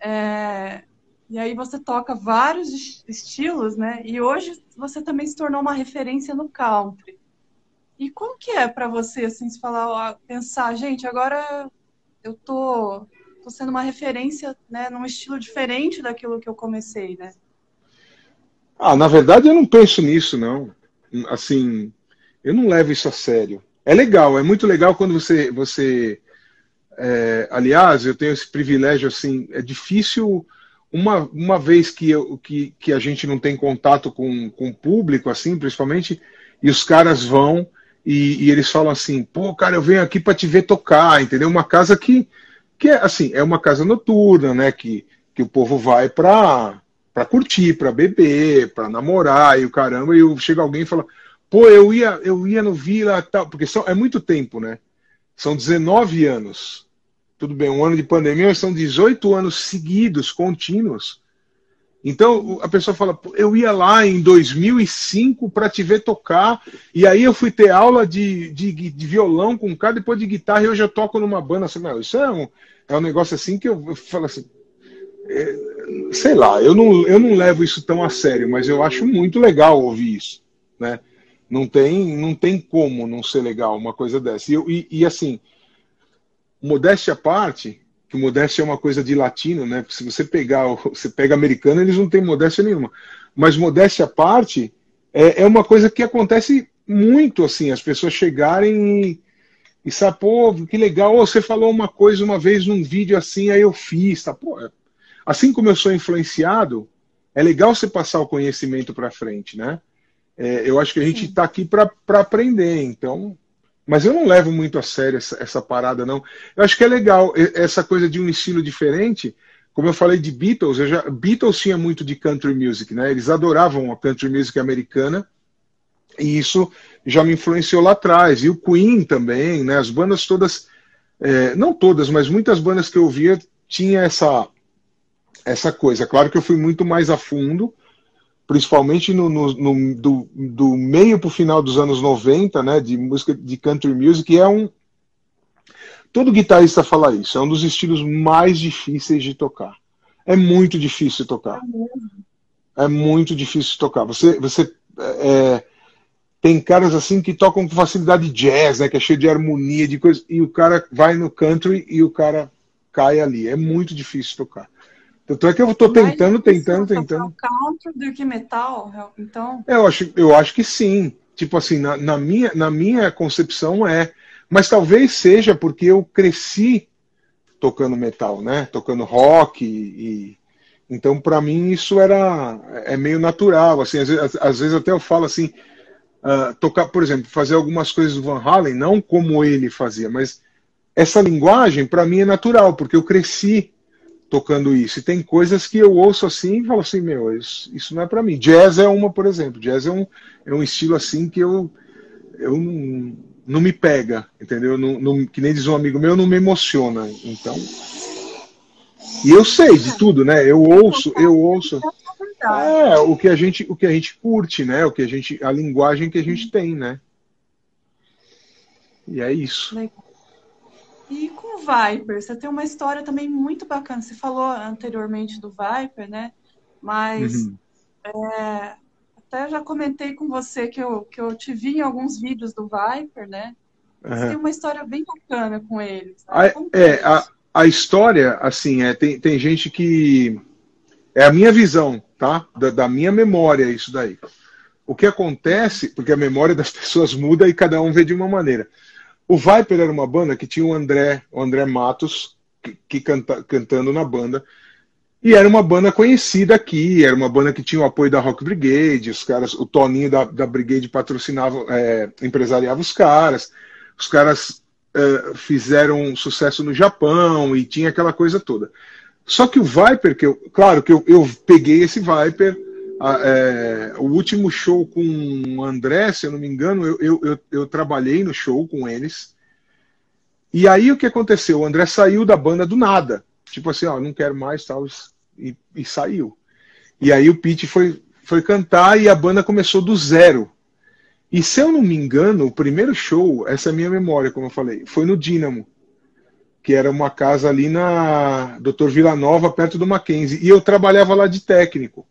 É, e aí você toca vários estilos, né? E hoje você também se tornou uma referência no country. E como que é para você, assim, se falar, pensar, gente, agora eu tô, tô sendo uma referência, né, num estilo diferente daquilo que eu comecei, né? Ah, na verdade eu não penso nisso, não. Assim, eu não levo isso a sério. É legal, é muito legal quando você, você, é, aliás, eu tenho esse privilégio, assim, é difícil uma, uma vez que, eu, que, que a gente não tem contato com, com o público, assim, principalmente, e os caras vão e, e eles falam assim, pô, cara, eu venho aqui para te ver tocar, entendeu? Uma casa que, que é assim, é uma casa noturna, né? Que, que o povo vai para para curtir, para beber, para namorar e o caramba, e chega alguém e fala, pô, eu ia, eu ia no Vila tal, porque são, é muito tempo, né? São 19 anos tudo bem, um ano de pandemia, mas são 18 anos seguidos, contínuos. Então a pessoa fala, eu ia lá em 2005 para te ver tocar, e aí eu fui ter aula de, de, de, violão com cara, depois de guitarra, e hoje eu toco numa banda. Assim, não, isso é um, é um negócio assim que eu, eu falo assim, é, sei lá, eu não, eu não levo isso tão a sério, mas eu acho muito legal ouvir isso, né? Não tem, não tem como não ser legal uma coisa dessa. E, e, e assim, modéstia à parte, que modéstia é uma coisa de latino, né? Se você pegar, você pega americano, eles não têm modéstia nenhuma. Mas modéstia à parte é, é uma coisa que acontece muito, assim, as pessoas chegarem e, e sabe, pô, que legal, você falou uma coisa uma vez num vídeo assim, aí eu fiz, tá? Pô, assim como eu sou influenciado, é legal você passar o conhecimento para frente, né? É, eu acho que a gente está aqui para aprender, então mas eu não levo muito a sério essa, essa, parada, não. Eu acho que é legal essa coisa de um estilo diferente. Como eu falei de Beatles, eu já, Beatles tinha muito de country music, né? Eles adoravam a country music americana e isso já me influenciou lá atrás. E o Queen também, né? As bandas todas, é, não todas, mas muitas bandas que eu via tinha essa essa coisa. Claro que eu fui muito mais a fundo principalmente no, no, no do, do, meio para o final dos anos 90, né, de música de country music, é um. Todo guitarrista fala isso, é um dos estilos mais difíceis de tocar. É muito difícil tocar. É muito difícil tocar. Você, você é, tem caras assim que tocam com facilidade jazz, né, que é cheio de harmonia, de coisa, e o cara vai no country e o cara cai ali. É muito difícil tocar. Tanto é que eu estou tentando, tentando, tentando. country do que metal, então? Eu acho, eu acho que sim. Tipo assim, na, na, minha, na minha concepção é. Mas talvez seja porque eu cresci tocando metal, né? Tocando rock e, e então para mim isso era é meio natural, assim, às vezes, às vezes até eu falo assim, uh, tocar, por exemplo, fazer algumas coisas do Van Halen, não como ele fazia, mas essa linguagem para mim é natural, porque eu cresci tocando isso. E tem coisas que eu ouço assim e falo assim, meu, isso, isso não é para mim. Jazz é uma, por exemplo. Jazz é um, é um estilo assim que eu, eu não, não me pega, entendeu? Não, não, que nem diz um amigo meu, não me emociona. Então. E eu sei de tudo, né? Eu ouço, eu ouço. É, o que a gente, o que a gente curte, né? O que a gente, a linguagem que a gente tem, né? E é isso. E com o Viper, você tem uma história também muito bacana. Você falou anteriormente do Viper, né? Mas uhum. é, até já comentei com você que eu, que eu te vi em alguns vídeos do Viper, né? Você uhum. tem uma história bem bacana com eles. Né? A, é, a, a história, assim, é, tem, tem gente que. É a minha visão, tá? Da, da minha memória, isso daí. O que acontece, porque a memória das pessoas muda e cada um vê de uma maneira. O Viper era uma banda que tinha o André, o André Matos, que, que canta, cantando na banda. E era uma banda conhecida aqui, era uma banda que tinha o apoio da Rock Brigade, os caras, o Toninho da, da Brigade patrocinava, é, empresariava os caras, os caras é, fizeram sucesso no Japão e tinha aquela coisa toda. Só que o Viper, que eu, claro que eu, eu peguei esse Viper, é, o último show com o André, se eu não me engano, eu, eu, eu, eu, trabalhei no show com eles. E aí o que aconteceu? O André saiu da banda do nada. Tipo assim, ó, não quero mais, tal, e, e saiu. E aí o Pete foi, foi cantar e a banda começou do zero. E se eu não me engano, o primeiro show, essa é a minha memória, como eu falei, foi no Dínamo, que era uma casa ali na Doutor Vila Nova, perto do Mackenzie. E eu trabalhava lá de técnico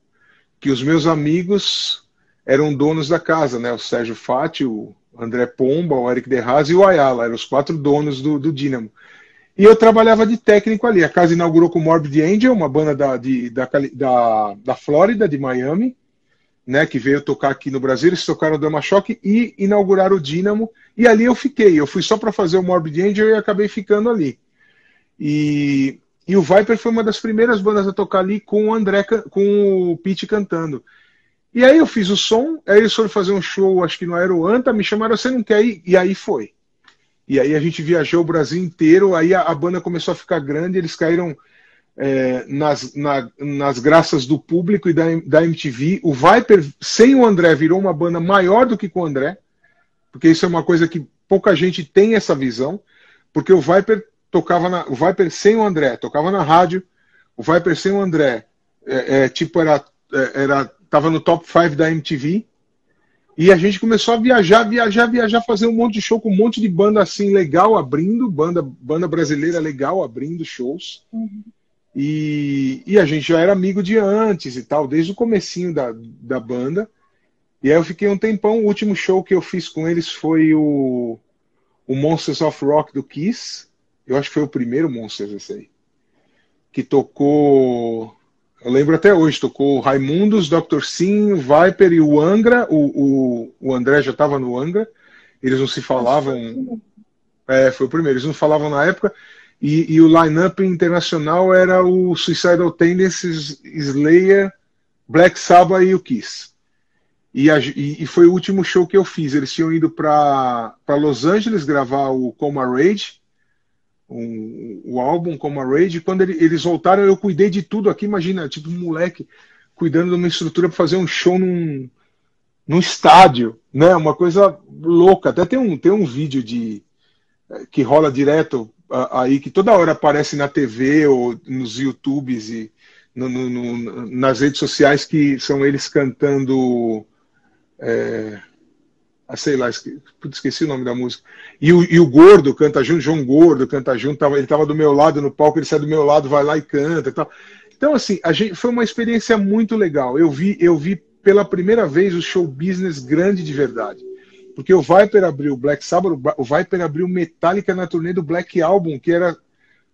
que os meus amigos eram donos da casa, né? O Sérgio Fati, o André Pomba, o Eric Derraz e o Ayala, eram os quatro donos do, do Dynamo. E eu trabalhava de técnico ali. A casa inaugurou com Morbid Angel, uma banda da, de, da, da, da Flórida, de Miami, né, que veio tocar aqui no Brasil. Eles tocaram o Dama Choque e inauguraram o Dynamo. E ali eu fiquei. Eu fui só para fazer o Morbid Angel e acabei ficando ali. E e o Viper foi uma das primeiras bandas a tocar ali com o André, com o Pete cantando. E aí eu fiz o som, aí eles foram fazer um show, acho que no Aeroanta, me chamaram, você não quer ir? E aí foi. E aí a gente viajou o Brasil inteiro, aí a, a banda começou a ficar grande, eles caíram é, nas, na, nas graças do público e da, da MTV. O Viper, sem o André, virou uma banda maior do que com o André, porque isso é uma coisa que pouca gente tem essa visão, porque o Viper tocava na, o Viper sem o André, tocava na rádio, o Viper sem o André, é, é, tipo, era, é, era, tava no top 5 da MTV, e a gente começou a viajar, viajar, viajar, fazer um monte de show com um monte de banda assim legal abrindo, banda, banda brasileira legal abrindo shows. Uhum. E, e a gente já era amigo de antes e tal, desde o comecinho da, da banda. E aí eu fiquei um tempão, o último show que eu fiz com eles foi o, o Monsters of Rock do Kiss. Eu acho que foi o primeiro Monsters esse aí. Que tocou. Eu lembro até hoje, tocou Raimundos, Dr. Sim, Viper e o Angra. O, o, o André já estava no Angra. Eles não se falavam. É, foi o primeiro. Eles não falavam na época. E, e o line-up internacional era o Suicidal Tendencies, Slayer, Black Sabbath e o Kiss. E, a, e, foi o último show que eu fiz. Eles tinham ido para Los Angeles gravar o Coma Rage o álbum como a Rage. Quando ele, eles voltaram, eu cuidei de tudo aqui. Imagina, tipo um moleque cuidando de uma estrutura para fazer um show num, num estádio, né? Uma coisa louca. Até tem um, tem um vídeo de que rola direto aí que toda hora aparece na TV ou nos YouTubes e no, no, no, nas redes sociais que são eles cantando é, ah, sei lá, esqueci, esqueci o nome da música. E o, e o Gordo canta junto, João Gordo canta junto, tava, ele estava do meu lado no palco, ele sai do meu lado, vai lá e canta e tal. Então, assim, a gente, foi uma experiência muito legal. Eu vi, eu vi pela primeira vez o show business grande de verdade. Porque o Viper abriu o Black Sabbath, o Viper abriu Metallica na turnê do Black Album, que era.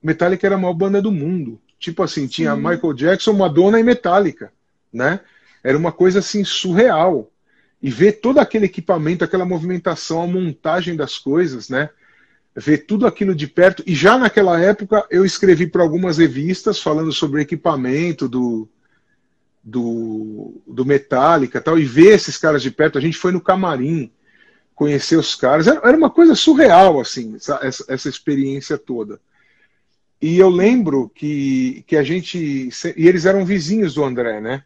Metallica era a maior banda do mundo. Tipo assim, tinha Sim. Michael Jackson, Madonna e Metallica, né? Era uma coisa assim surreal e ver todo aquele equipamento, aquela movimentação, a montagem das coisas, né? Ver tudo aquilo de perto. E já naquela época eu escrevi para algumas revistas falando sobre equipamento do, do, do Metallica tal, e ver esses caras de perto. A gente foi no camarim conhecer os caras. Era, uma coisa surreal, assim, essa, essa experiência toda. E eu lembro que, que a gente. E eles eram vizinhos do André, né?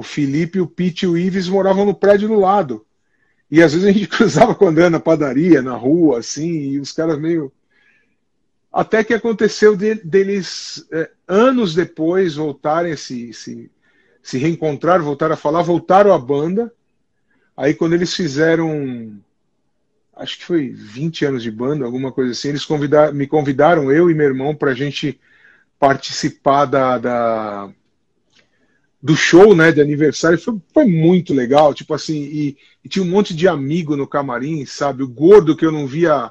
O Felipe, o Pete e o Ives moravam no prédio do lado. E às vezes a gente cruzava com André na padaria, na rua, assim, e os caras meio. Até que aconteceu de, deles, é, anos depois, voltarem a se, se, se reencontrar, voltar a falar, voltaram à banda. Aí quando eles fizeram acho que foi 20 anos de banda, alguma coisa assim. Eles me convidaram, eu e meu irmão, para a gente participar da, da, do show, né, de aniversário. Foi, foi muito legal, tipo assim, e, e, tinha um monte de amigo no camarim, sabe? O gordo que eu não via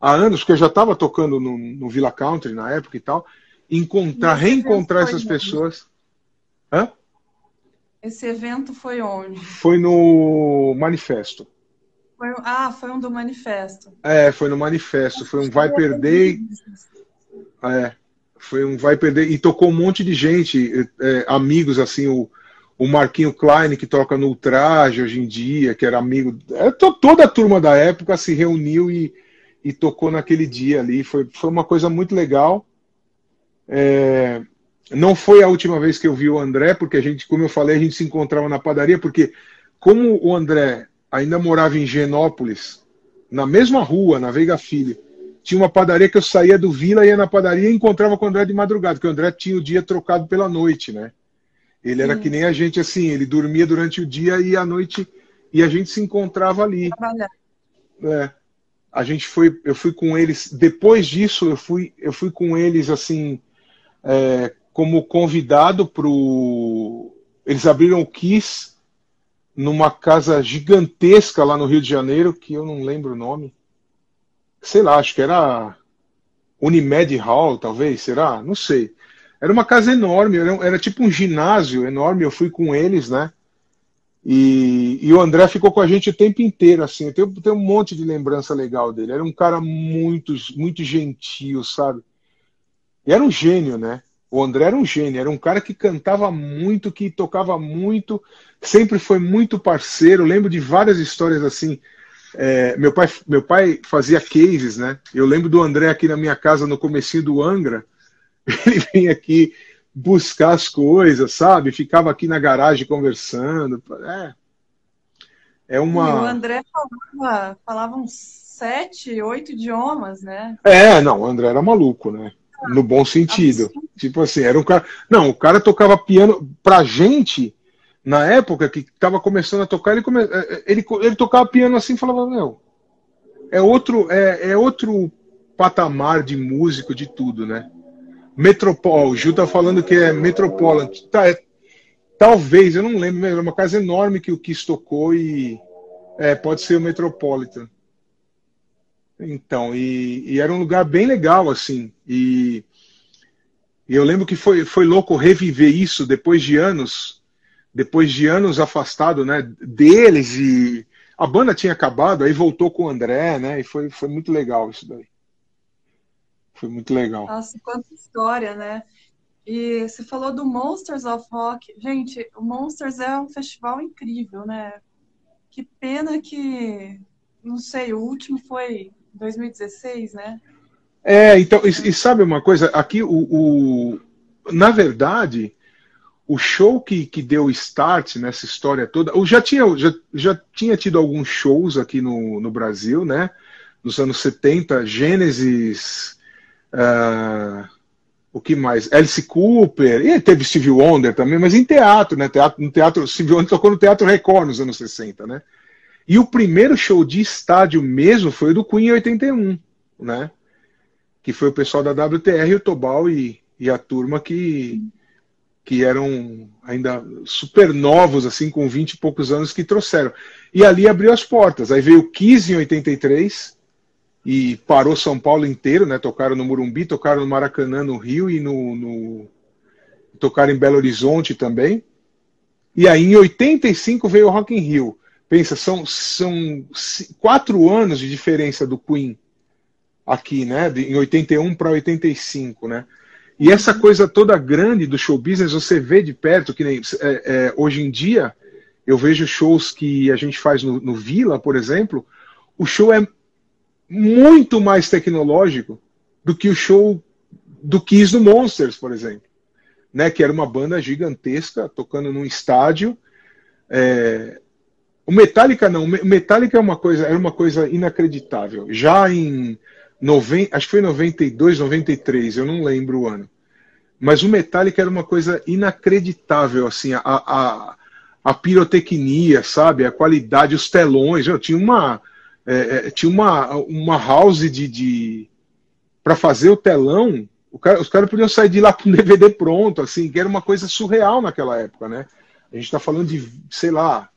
há anos, porque eu já estava tocando no, no Villa Country na época e tal. Encontrar, reencontrar essas pessoas. Hã? Esse evento foi onde? Foi no Manifesto. Foi, ah, foi um do Manifesto. É, foi no Manifesto. Foi um Vai Perder. É, foi um Vai Perder. E tocou um monte de gente, é, amigos, assim, o, o Marquinho Klein, que toca no Ultraje hoje em dia, que era amigo. É, toda a turma da época se reuniu e, e tocou naquele dia ali. Foi, foi uma coisa muito legal. É, não foi a última vez que eu vi o André, porque a gente, como eu falei, a gente se encontrava na padaria, porque como o André ainda morava em Genópolis, na mesma rua, na Veiga Filho, tinha uma padaria que eu saía do Vila, ia na padaria e encontrava com o André de madrugada, porque o André tinha o dia trocado pela noite, né? Ele era que nem a gente, assim, ele dormia durante o dia e à noite, e a gente se encontrava ali. É. A gente foi, eu fui com eles, depois disso, eu fui, eu fui com eles, assim, é, como convidado pro. Eles abriram o Kiss numa casa gigantesca lá no Rio de Janeiro, que eu não lembro o nome. Sei lá, acho que era Unimed Hall, talvez, será? Não sei. Era uma casa enorme, era, era tipo um ginásio enorme, eu fui com eles, né? E, e, o André ficou com a gente o tempo inteiro, assim. Eu tenho, tenho um monte de lembrança legal dele. Era um cara muito, muito gentil, sabe? E era um gênio, né? O André era um gênio, era um cara que cantava muito, que tocava muito, sempre foi muito parceiro. lembro de várias histórias assim. É, meu, pai, meu pai fazia cases, né? Eu lembro do André aqui na minha casa no comecinho do Angra. Ele vinha aqui buscar as coisas, sabe? Ficava aqui na garagem conversando. É, é uma. E o André falava, falava uns sete, oito idiomas, né? É, não, o André era maluco, né? No bom sentido. Tipo assim, era um cara. Não, o cara tocava piano pra gente, na época que tava começando a tocar, ele, come... É, é, ele, ele tocava piano assim e falava, meu, é outro, é, é outro patamar de músico, de tudo, né? Metropol, o Gil tá falando que é Metropolitan. Tá, é, talvez, eu não lembro, é uma casa enorme que o Kiss tocou e. É, pode ser o Metropolitan. Então, e, e, era um lugar bem legal, assim. E, e, eu lembro que foi, foi louco reviver isso depois de anos, depois de anos afastado, né, deles e a banda tinha acabado, aí voltou com o André, né, e foi, foi muito legal isso daí. Foi muito legal. Nossa, quanta história, né? E você falou do Monsters of Rock. Gente, o Monsters é um festival incrível, né? Que pena que, não sei, o último foi 2016, né? É, então, e, e sabe uma coisa? Aqui, o, o, na verdade, o show que, que deu start nessa história toda, eu já tinha, já, já tinha tido alguns shows aqui no, no Brasil, né? Nos anos 70, Gênesis, uh, o que mais? Alice Cooper, e teve Steve Wonder também, mas em teatro, né? Teatro, no teatro, Steve Wonder tocou no Teatro Record nos anos 60, né? E o primeiro show de estádio mesmo foi o do Queen em 81, né? Que foi o pessoal da WTR, o Tobal e, e a turma que, que eram ainda super novos, assim, com 20 e poucos anos, que trouxeram. E ali abriu as portas. Aí veio o Kiss em 83 e parou São Paulo inteiro, né? Tocaram no Murumbi, tocaram no Maracanã, no Rio e no, no... tocaram em Belo Horizonte também. E aí em 85 veio o Rock in Rio. Pensa, são, são quatro anos de diferença do Queen aqui, né? De, em 81 para 85, né? E essa coisa toda grande do show business você vê de perto, que nem é, é, hoje em dia eu vejo shows que a gente faz no, no Vila, por exemplo, o show é muito mais tecnológico do que o show do Kiss do Monsters, por exemplo, né? Que era uma banda gigantesca tocando num estádio. É, o Metallica não, o Metallica é uma coisa, era uma coisa inacreditável. Já em 90, acho que foi 92, 93, eu não lembro o ano. Mas o Metallica era uma coisa inacreditável, assim, a, a, a pirotecnia, sabe? A qualidade, os telões. Eu tinha uma. é, é, tinha uma, uma house de, de para fazer o telão, o cara, os caras podiam sair de lá com um DVD pronto, assim, que era uma coisa surreal naquela época, né? A gente está falando de, sei lá,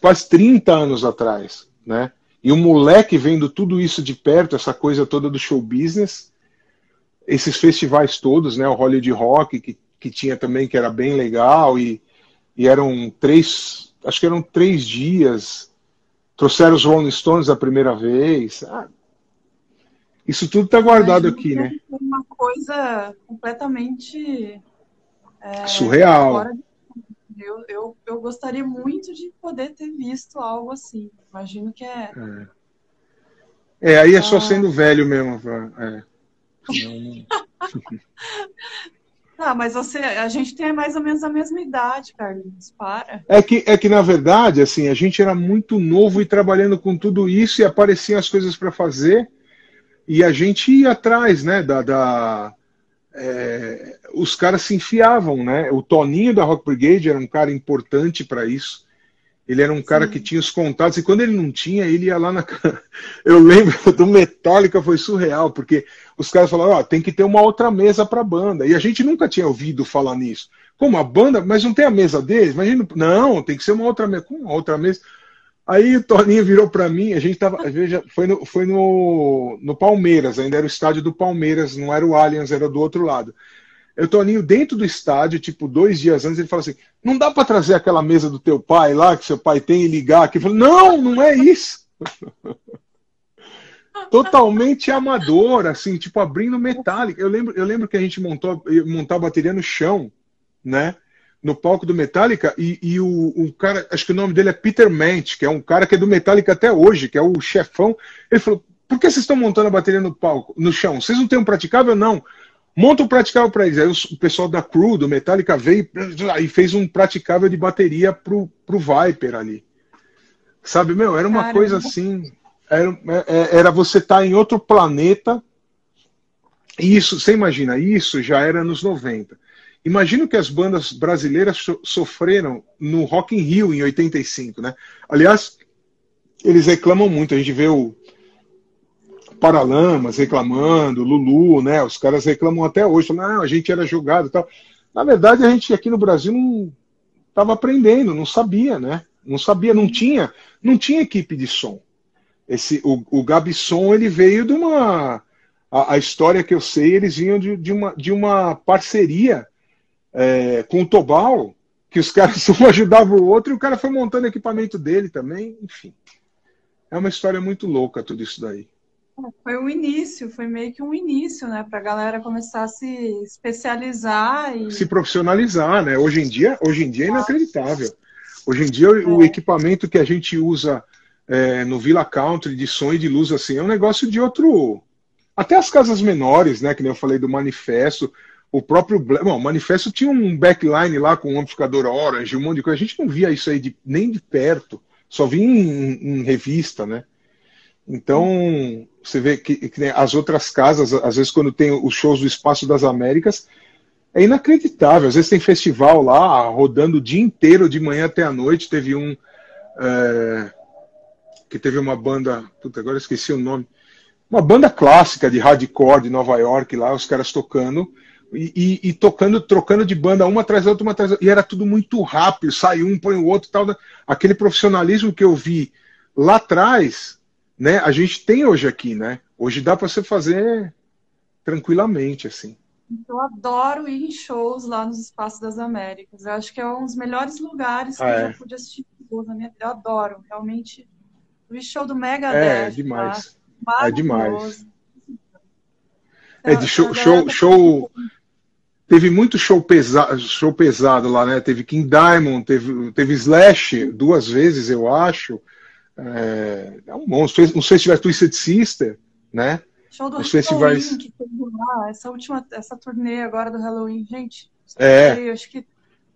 quase 30 anos atrás, né? E o moleque vendo tudo isso de perto, essa coisa toda do show business, esses festivais todos, né? O Hollywood Rock, que, que tinha também, que era bem legal, e, e eram três, acho que eram três dias. Trouxeram os Rolling Stones a primeira vez. Ah, isso tudo está guardado aqui, né? Uma coisa completamente é, surreal. Eu, eu, eu gostaria muito de poder ter visto algo assim. Imagino que é. É, é aí é só ah. sendo velho mesmo. É. Ah, mas você, a gente tem mais ou menos a mesma idade, Carlinhos, para. É que, é que, na verdade, assim, a gente era muito novo e trabalhando com tudo isso e apareciam as coisas para fazer e a gente ia atrás, né, da... da é, os caras se enfiavam, né? O Toninho da Rock Brigade era um cara importante para isso. Ele era um cara Sim. que tinha os contatos, e quando ele não tinha, ele ia lá na. Eu lembro do Metallica, foi surreal, porque os caras falaram: Ó, oh, tem que ter uma outra mesa para banda. E a gente nunca tinha ouvido falar nisso. Como a banda, mas não tem a mesa deles? Imagina, não, tem que ser uma outra mesa. Como uma outra mesa? Aí o Toninho virou para mim, a gente tava, veja, foi no, foi no, no Palmeiras, ainda era o estádio do Palmeiras, não era o Allianz, era do outro lado. Eu Toninho dentro do estádio, tipo, dois dias antes, ele falou assim: não dá para trazer aquela mesa do teu pai lá, que seu pai tem, e ligar aqui. Eu falei, não, não é isso. Totalmente amador, assim, tipo, abrindo metálica. Eu lembro, eu lembro que a gente montou montar a bateria no chão, né? No palco do Metallica, e, e o, o, cara, acho que o nome dele é Peter Ment, que é um cara que é do Metallica até hoje, que é o chefão. Ele falou: por que vocês estão montando a bateria no palco, no chão? Vocês não têm um praticável? Não monta um praticável para eles. Aí o pessoal da Crew, do Metallica, veio e fez um praticável de bateria pro, pro Viper ali. Sabe, meu, era uma Caramba. coisa assim. Era, é, é, era você estar tá em outro planeta. Isso, você imagina, isso já era nos 90. Imagina que as bandas brasileiras sofreram no Rock in Rio em 85, né? Aliás, eles reclamam muito. A gente vê o, Paralamas reclamando, Lulu, né? Os caras reclamam até hoje, falando, ah, a gente era jogado e tal. Na verdade, a gente aqui no Brasil não estava aprendendo, não sabia, né? Não sabia, não tinha, não tinha equipe de som. Esse, o, o Gabson, ele veio de uma. A, a, história que eu sei, eles vinham de, de uma, de uma parceria é, com o Tobal, que os caras um ajudava o outro e o cara foi montando equipamento dele também, enfim. É uma história muito louca tudo isso daí. Foi o início, foi meio que um início, né, para a galera começar a se especializar e se profissionalizar, né? Hoje em dia, hoje em dia é inacreditável. Hoje em dia é. o equipamento que a gente usa é, no Villa Country de som e de luz assim é um negócio de outro. Até as casas menores, né? Que nem eu falei do Manifesto, o próprio Bom, o Manifesto tinha um backline lá com um amplificador Orange, um monte de coisa. A gente não via isso aí de, nem de perto, só via em, em revista, né? Então, você vê que, que as outras casas, às vezes, quando tem os shows do Espaço das Américas, é inacreditável. Às vezes tem festival lá, rodando o dia inteiro, de manhã até a noite. Teve um. É, que teve uma banda. Puta, agora esqueci o nome. Uma banda clássica de hardcore de Nova York lá, os caras tocando. E, e, e, tocando, trocando de banda uma atrás da outra, uma atrás da outra. E era tudo muito rápido, sai um, põe o outro tal. Aquele profissionalismo que eu vi lá atrás, né, a gente tem hoje aqui, né? Hoje dá para você fazer tranquilamente, assim. Eu adoro ir em shows lá nos Espaços das Américas. Eu acho que é um dos melhores lugares que ah, eu já é? pude assistir na minha vida. Eu adoro, realmente. O show do Megadeth. É, é demais. Tá? É demais. É de show, show, show, teve muito show pesado, show pesado lá, né? Teve King Diamond, teve, teve Slash duas vezes, eu acho. É, é um monstro. Não sei se tiver Twisted Sister, né? Show do Halloween festivais... que teve lá, essa última, essa turnê agora do Halloween, gente. É. acho que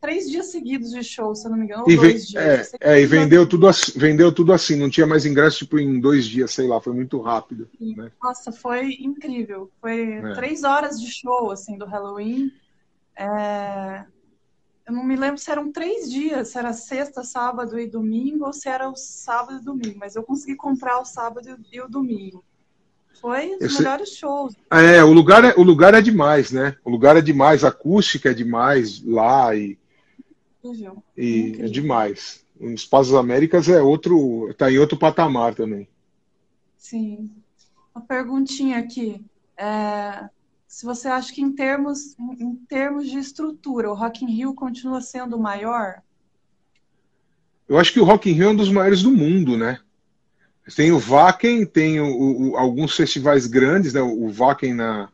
três dias seguidos de show, se eu não me engano, e dois dias. É, é e vendeu tudo, assim, vendeu tudo assim, não tinha mais ingresso tipo em dois dias, sei lá, foi muito rápido. Né? Nossa, foi incrível. Foi é. três horas de show assim do Halloween. É... eu não me lembro se eram três dias, se era sexta, sábado e domingo, ou se era o sábado e domingo, mas eu consegui comprar o sábado e o domingo. Foi os Esse... melhores shows. É, o lugar é, o lugar é demais, né? O lugar é demais, a acústica é demais lá e. E é demais. O Espaço das Américas é outro. tá em outro patamar também. Sim. Uma perguntinha aqui. É, se você acha que em termos, em termos de estrutura, o Rock in Rio continua sendo o maior? Eu acho que o Rock in Rio é um dos maiores do mundo, né? Tem o Wacken, tem o, o, alguns festivais grandes, né? O Wacken na,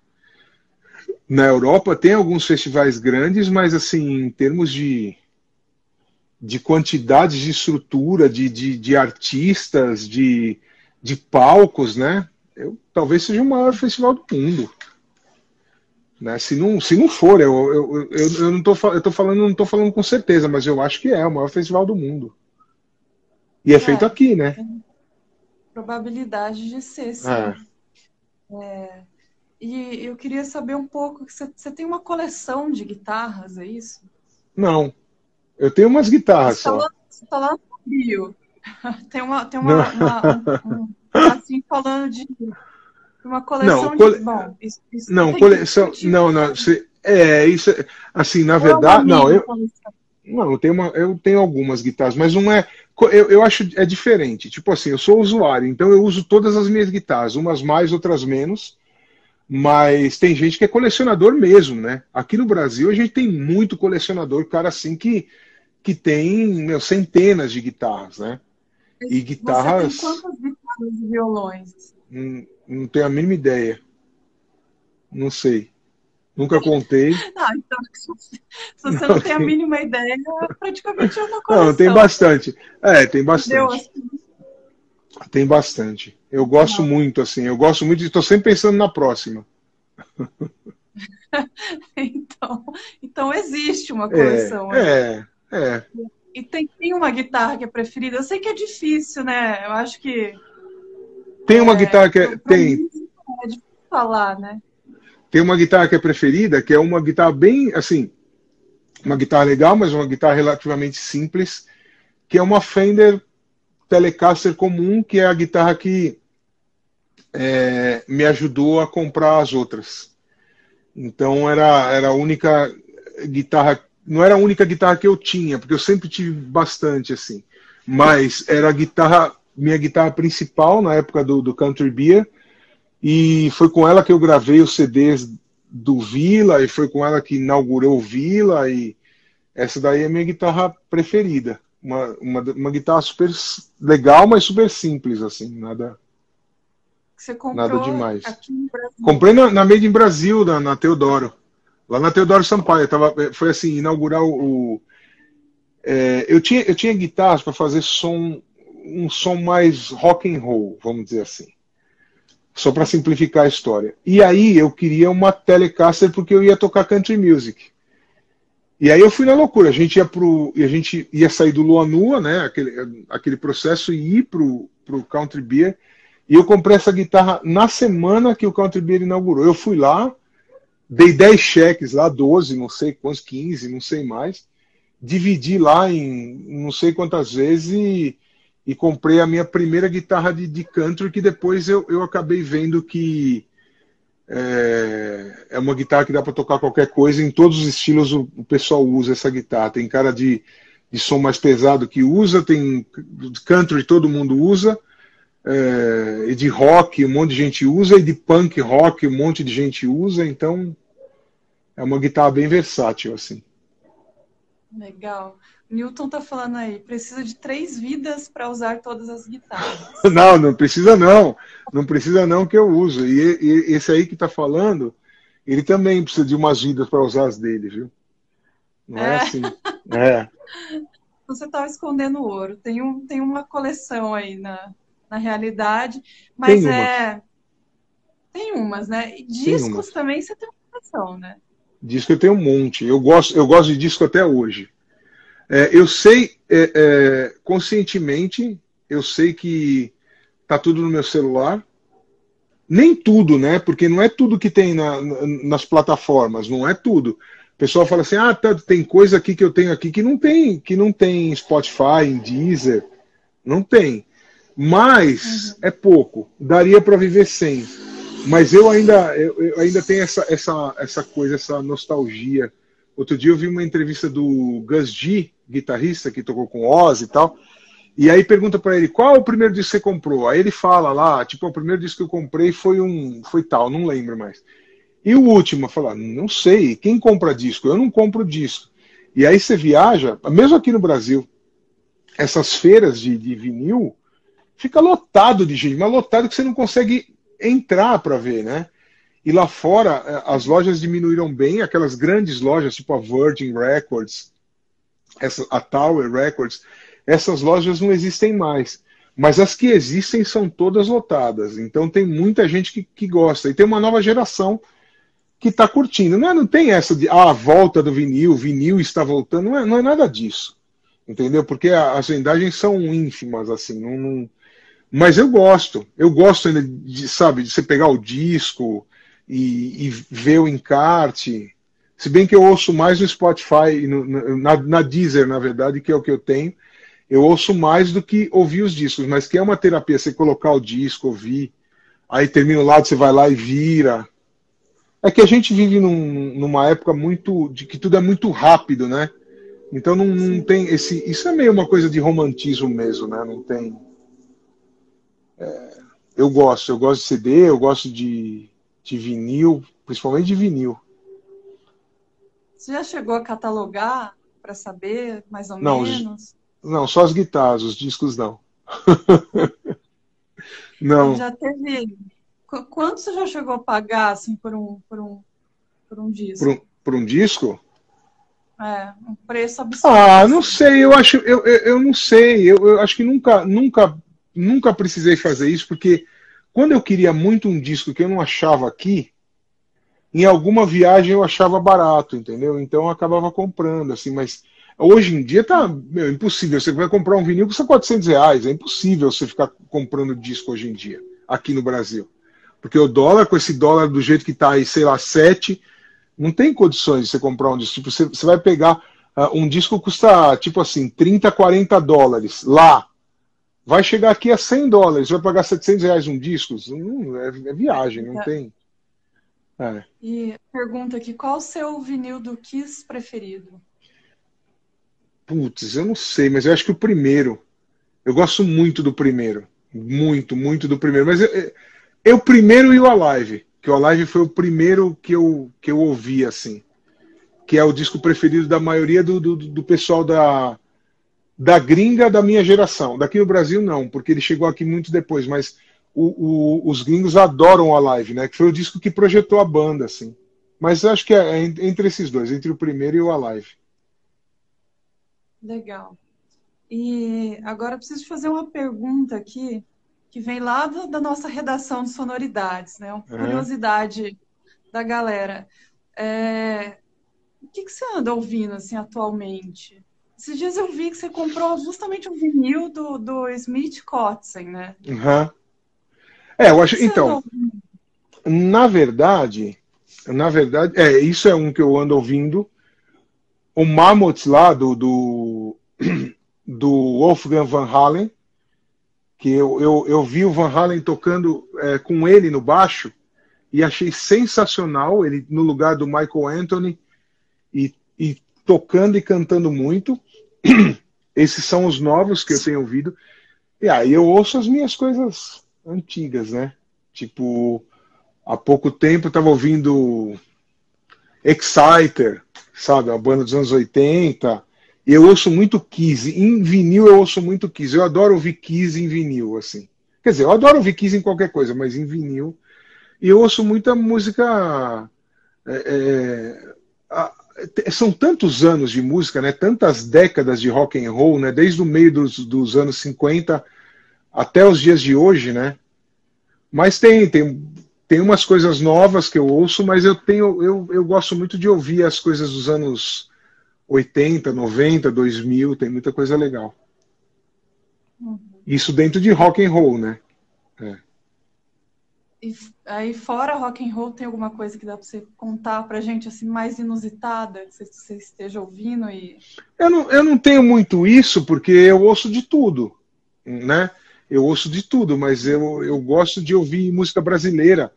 na Europa tem alguns festivais grandes, mas assim, em termos de, de quantidade de estrutura, de, de, de artistas, de, de palcos, né? Eu, talvez seja o maior festival do mundo. Né? Se, não, se não for, eu, eu, eu, eu não tô, eu tô falando, não tô falando com certeza, mas eu acho que é o maior festival do mundo. E é, é feito aqui, né? Probabilidade de ser, sim. É. É, e eu queria saber um pouco, você, você tem uma coleção de guitarras, é isso? Não. Eu tenho umas guitarras você tá só. Lá, você tá lá no bio. Tem uma, tem uma, uma um, um, assim falando de uma coleção não, cole... de. Bom, isso, isso não, coleção. Não, não. Você... É, isso. É, assim, na verdade. Não, eu. Não, eu tenho, uma, eu tenho algumas guitarras, mas não é. Eu, eu acho é diferente. Tipo assim, eu sou usuário, então eu uso todas as minhas guitarras, umas mais, outras menos. Mas tem gente que é colecionador mesmo, né? Aqui no Brasil a gente tem muito colecionador, cara assim que, que tem meu, centenas de guitarras, né? E guitarras. Você tem quantas guitarras e violões? Hum, não tenho a mínima ideia. Não sei. Nunca contei. Ah, então, se você não, não tem a mínima ideia, praticamente é uma coisa. Não, tem bastante. É, tem bastante. Tem bastante. Eu gosto não. muito, assim. Eu gosto muito e estou sempre pensando na próxima. então, então existe uma coleção. É, é, é. E tem, tem uma guitarra que é preferida. Eu sei que é difícil, né? Eu acho que tem uma é, guitarra que é, tem. É difícil falar, né? Tem uma guitarra que é preferida, que é uma guitarra bem assim, uma guitarra legal, mas uma guitarra relativamente simples, que é uma Fender Telecaster comum, que é a guitarra que é, me ajudou a comprar as outras. Então era, era a única guitarra, não era a única guitarra que eu tinha, porque eu sempre tive bastante assim, mas era a guitarra minha guitarra principal na época do, do Country Beer, e foi com ela que eu gravei os CDs do Vila, e foi com ela que inaugurou o Vila, e essa daí é a minha guitarra preferida. Uma, uma, uma guitarra super legal, mas super simples, assim, nada. Você comprou nada demais. Comprei na, na Made in Brasil, na, na Teodoro. Lá na Teodoro Sampaio. Tava, foi assim, inaugurar o. o é, eu, tinha, eu tinha guitarras para fazer som um som mais rock and roll, vamos dizer assim. Só para simplificar a história. E aí eu queria uma Telecaster porque eu ia tocar country music. E aí eu fui na loucura. A gente ia pro, a gente ia sair do Lua Nua, né? Aquele, aquele processo e ir pro, pro Country Beer. E eu comprei essa guitarra na semana que o Country Beer inaugurou. Eu fui lá, dei 10 cheques lá, 12, não sei quantos, 15, não sei mais. Dividi lá em não sei quantas vezes e e comprei a minha primeira guitarra de, de country, que depois eu, eu acabei vendo que é, é uma guitarra que dá para tocar qualquer coisa, em todos os estilos o, o, pessoal usa essa guitarra. Tem cara de, de som mais pesado que usa, tem country todo mundo usa, é, e de rock um monte de gente usa, e de punk rock um monte de gente usa, então é uma guitarra bem versátil assim. Legal. Newton tá falando aí, precisa de três vidas para usar todas as guitarras. Não, não precisa não. Não precisa não que eu uso. E, e esse aí que tá falando, ele também precisa de umas vidas para usar as dele, viu? Não é, é assim. É. Você tá escondendo ouro. Tem, um, tem uma coleção aí na, na realidade, mas tem é. Tem umas, né? E discos umas. também você tem uma coleção, né? Disco eu tenho um monte. Eu gosto, eu gosto de disco até hoje. É, eu sei é, é, conscientemente, eu sei que tá tudo no meu celular. Nem tudo, né? Porque não é tudo que tem na, nas plataformas, não é tudo. pessoal fala assim: ah, tá, tem coisa aqui que eu tenho aqui que não tem, que não tem Spotify, em Deezer, não tem. Mas uhum. é pouco, daria para viver sem. Mas eu ainda, eu, eu, ainda tenho essa, essa, essa coisa, essa nostalgia. Outro dia eu vi uma entrevista do Gus G, guitarrista que tocou com Oz e tal. E aí pergunta para ele qual o primeiro disco que você comprou. Aí ele fala lá, tipo, o primeiro disco que eu comprei foi um, foi tal, não lembro mais. E o último, fala, não sei, quem compra disco? Eu não compro disco. E aí você viaja, mesmo aqui no Brasil, essas feiras de, de vinil, fica lotado de gente, mas lotado que você não consegue entrar para ver, né? E lá fora, eh, as lojas diminuíram bem, aquelas grandes lojas, tipo a Virgin Records, essa, a Tower Records, essas lojas não existem mais. Mas as que existem são todas lotadas. Então tem muita gente que, que gosta. E tem uma nova geração que está curtindo. Não, é, não tem essa de ah, a volta do vinil, vinil está voltando, não é, não é nada disso. Entendeu? Porque as vendagens são ínfimas, assim, não, não... mas eu gosto. Eu gosto ainda de, sabe, de você pegar o disco e, e ver o encarte. Se bem que eu ouço mais no Spotify, no, na, na Deezer, na verdade, que é o que eu tenho, eu ouço mais do que ouvir os discos, mas que é uma terapia, você colocar o disco, ouvir, aí termina o lado, você vai lá e vira, é que a gente vive num, numa época muito de que tudo é muito rápido, né? Então não, não, tem esse. Isso é meio uma coisa de romantismo mesmo, né? Não tem. É, eu gosto, eu gosto de CD, eu gosto de, de vinil, principalmente de vinil. Você já chegou a catalogar para saber mais ou não, menos? Não, só as guitarras, os discos não. não. Já teve Quanto você já chegou a pagar assim, por, um, por, um, por um disco? Por um, por um disco? É, um preço absurdo. Ah, não sei, eu acho, eu, eu, eu não sei, eu, eu acho que nunca, nunca, nunca precisei fazer isso, porque quando eu queria muito um disco que eu não achava aqui, em alguma viagem eu achava barato, entendeu? Então eu acabava comprando, assim, mas hoje em dia tá meu, impossível. Você vai comprar um vinil que custa 400 reais, é impossível você ficar comprando disco hoje em dia, aqui no Brasil. Porque o dólar, com esse dólar do jeito que está aí, sei lá, 7, não tem condições de você comprar um disco. Tipo, você, você vai pegar uh, um disco custa, tipo assim, 30, 40 dólares lá. Vai chegar aqui a 100 dólares, vai pagar 700 reais um disco? Hum, é, é, viagem, não é. tem. É. E pergunta aqui, qual o seu vinil do Kiss preferido? Putz, eu não sei, mas eu acho que o primeiro. Eu gosto muito do primeiro. Muito, muito do primeiro. Mas eu, eu primeiro e o Alive, que o Alive foi o primeiro que eu, que eu ouvi, assim. Que é o disco preferido da maioria do, do, do pessoal da, da gringa da minha geração. Daqui no Brasil, não, porque ele chegou aqui muito depois, mas o, o, os gringos adoram o Alive, né? Que foi o disco que projetou a banda, assim. Mas acho que é, é entre esses dois, entre o primeiro e o Alive. Legal. E agora eu preciso fazer uma pergunta aqui que vem lá do, da nossa redação de sonoridades, né? Uma curiosidade da galera. É, o que, que, você anda ouvindo assim atualmente? Esses dias eu vi que você comprou justamente um vinil do, do Smith Kotzen, né? Uhum. É, eu acho. Então, na verdade, na verdade, é, isso é um que eu ando ouvindo. O Mammoth lá do, do, do Wolfgang Van Halen, que eu, eu, eu vi o Van Halen tocando é, com ele no baixo e achei sensacional, ele no lugar do Michael Anthony e, e tocando e cantando muito. Esses são os novos que eu tenho ouvido. E aí eu ouço as minhas coisas antigas, né? Tipo, há pouco tempo eu estava ouvindo Exciter, sabe? Uma banda dos anos 80. Eu ouço muito Kiss. Em vinil eu ouço muito Kiss. Eu adoro ouvir Kiss em vinil, assim. Quer dizer, eu adoro ouvir Kiss em qualquer coisa, mas em vinil. E eu ouço muita música. É, é, são tantos anos de música, né? Tantas décadas de rock and roll, né? Desde o meio dos, dos anos 50 até os dias de hoje, né? Mas tem, tem, tem umas coisas novas que eu ouço, mas eu tenho, eu, eu gosto muito de ouvir as coisas dos anos 80, 90, 2000, tem muita coisa legal. Uhum. Isso dentro de rock and roll, né? É. Aí, fora rock and roll, tem alguma coisa que dá para você contar para gente assim mais inusitada que você, você, esteja ouvindo e eu não, eu não tenho muito isso porque eu ouço de tudo, né? Eu ouço de tudo, mas eu, eu gosto de ouvir música brasileira,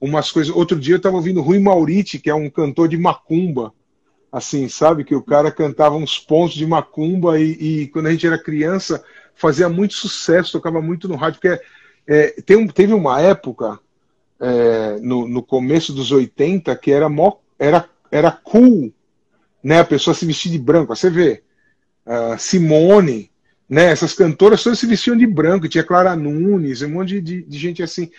umas coisas. Outro dia eu estava ouvindo Rui Mauriti, que é um cantor de macumba, assim, sabe? Que o cara cantava uns pontos de macumba e, e quando a gente era criança fazia muito sucesso, tocava muito no rádio, porque é, tem, teve uma época é, no, no, começo dos 80 que era, mó, era, era cool, né? A pessoa se vestir de branco. Você vê, uh, Simone, né? Essas cantoras todas se vestiam de branco, tinha Clara Nunes, um monte de, de, de gente assim.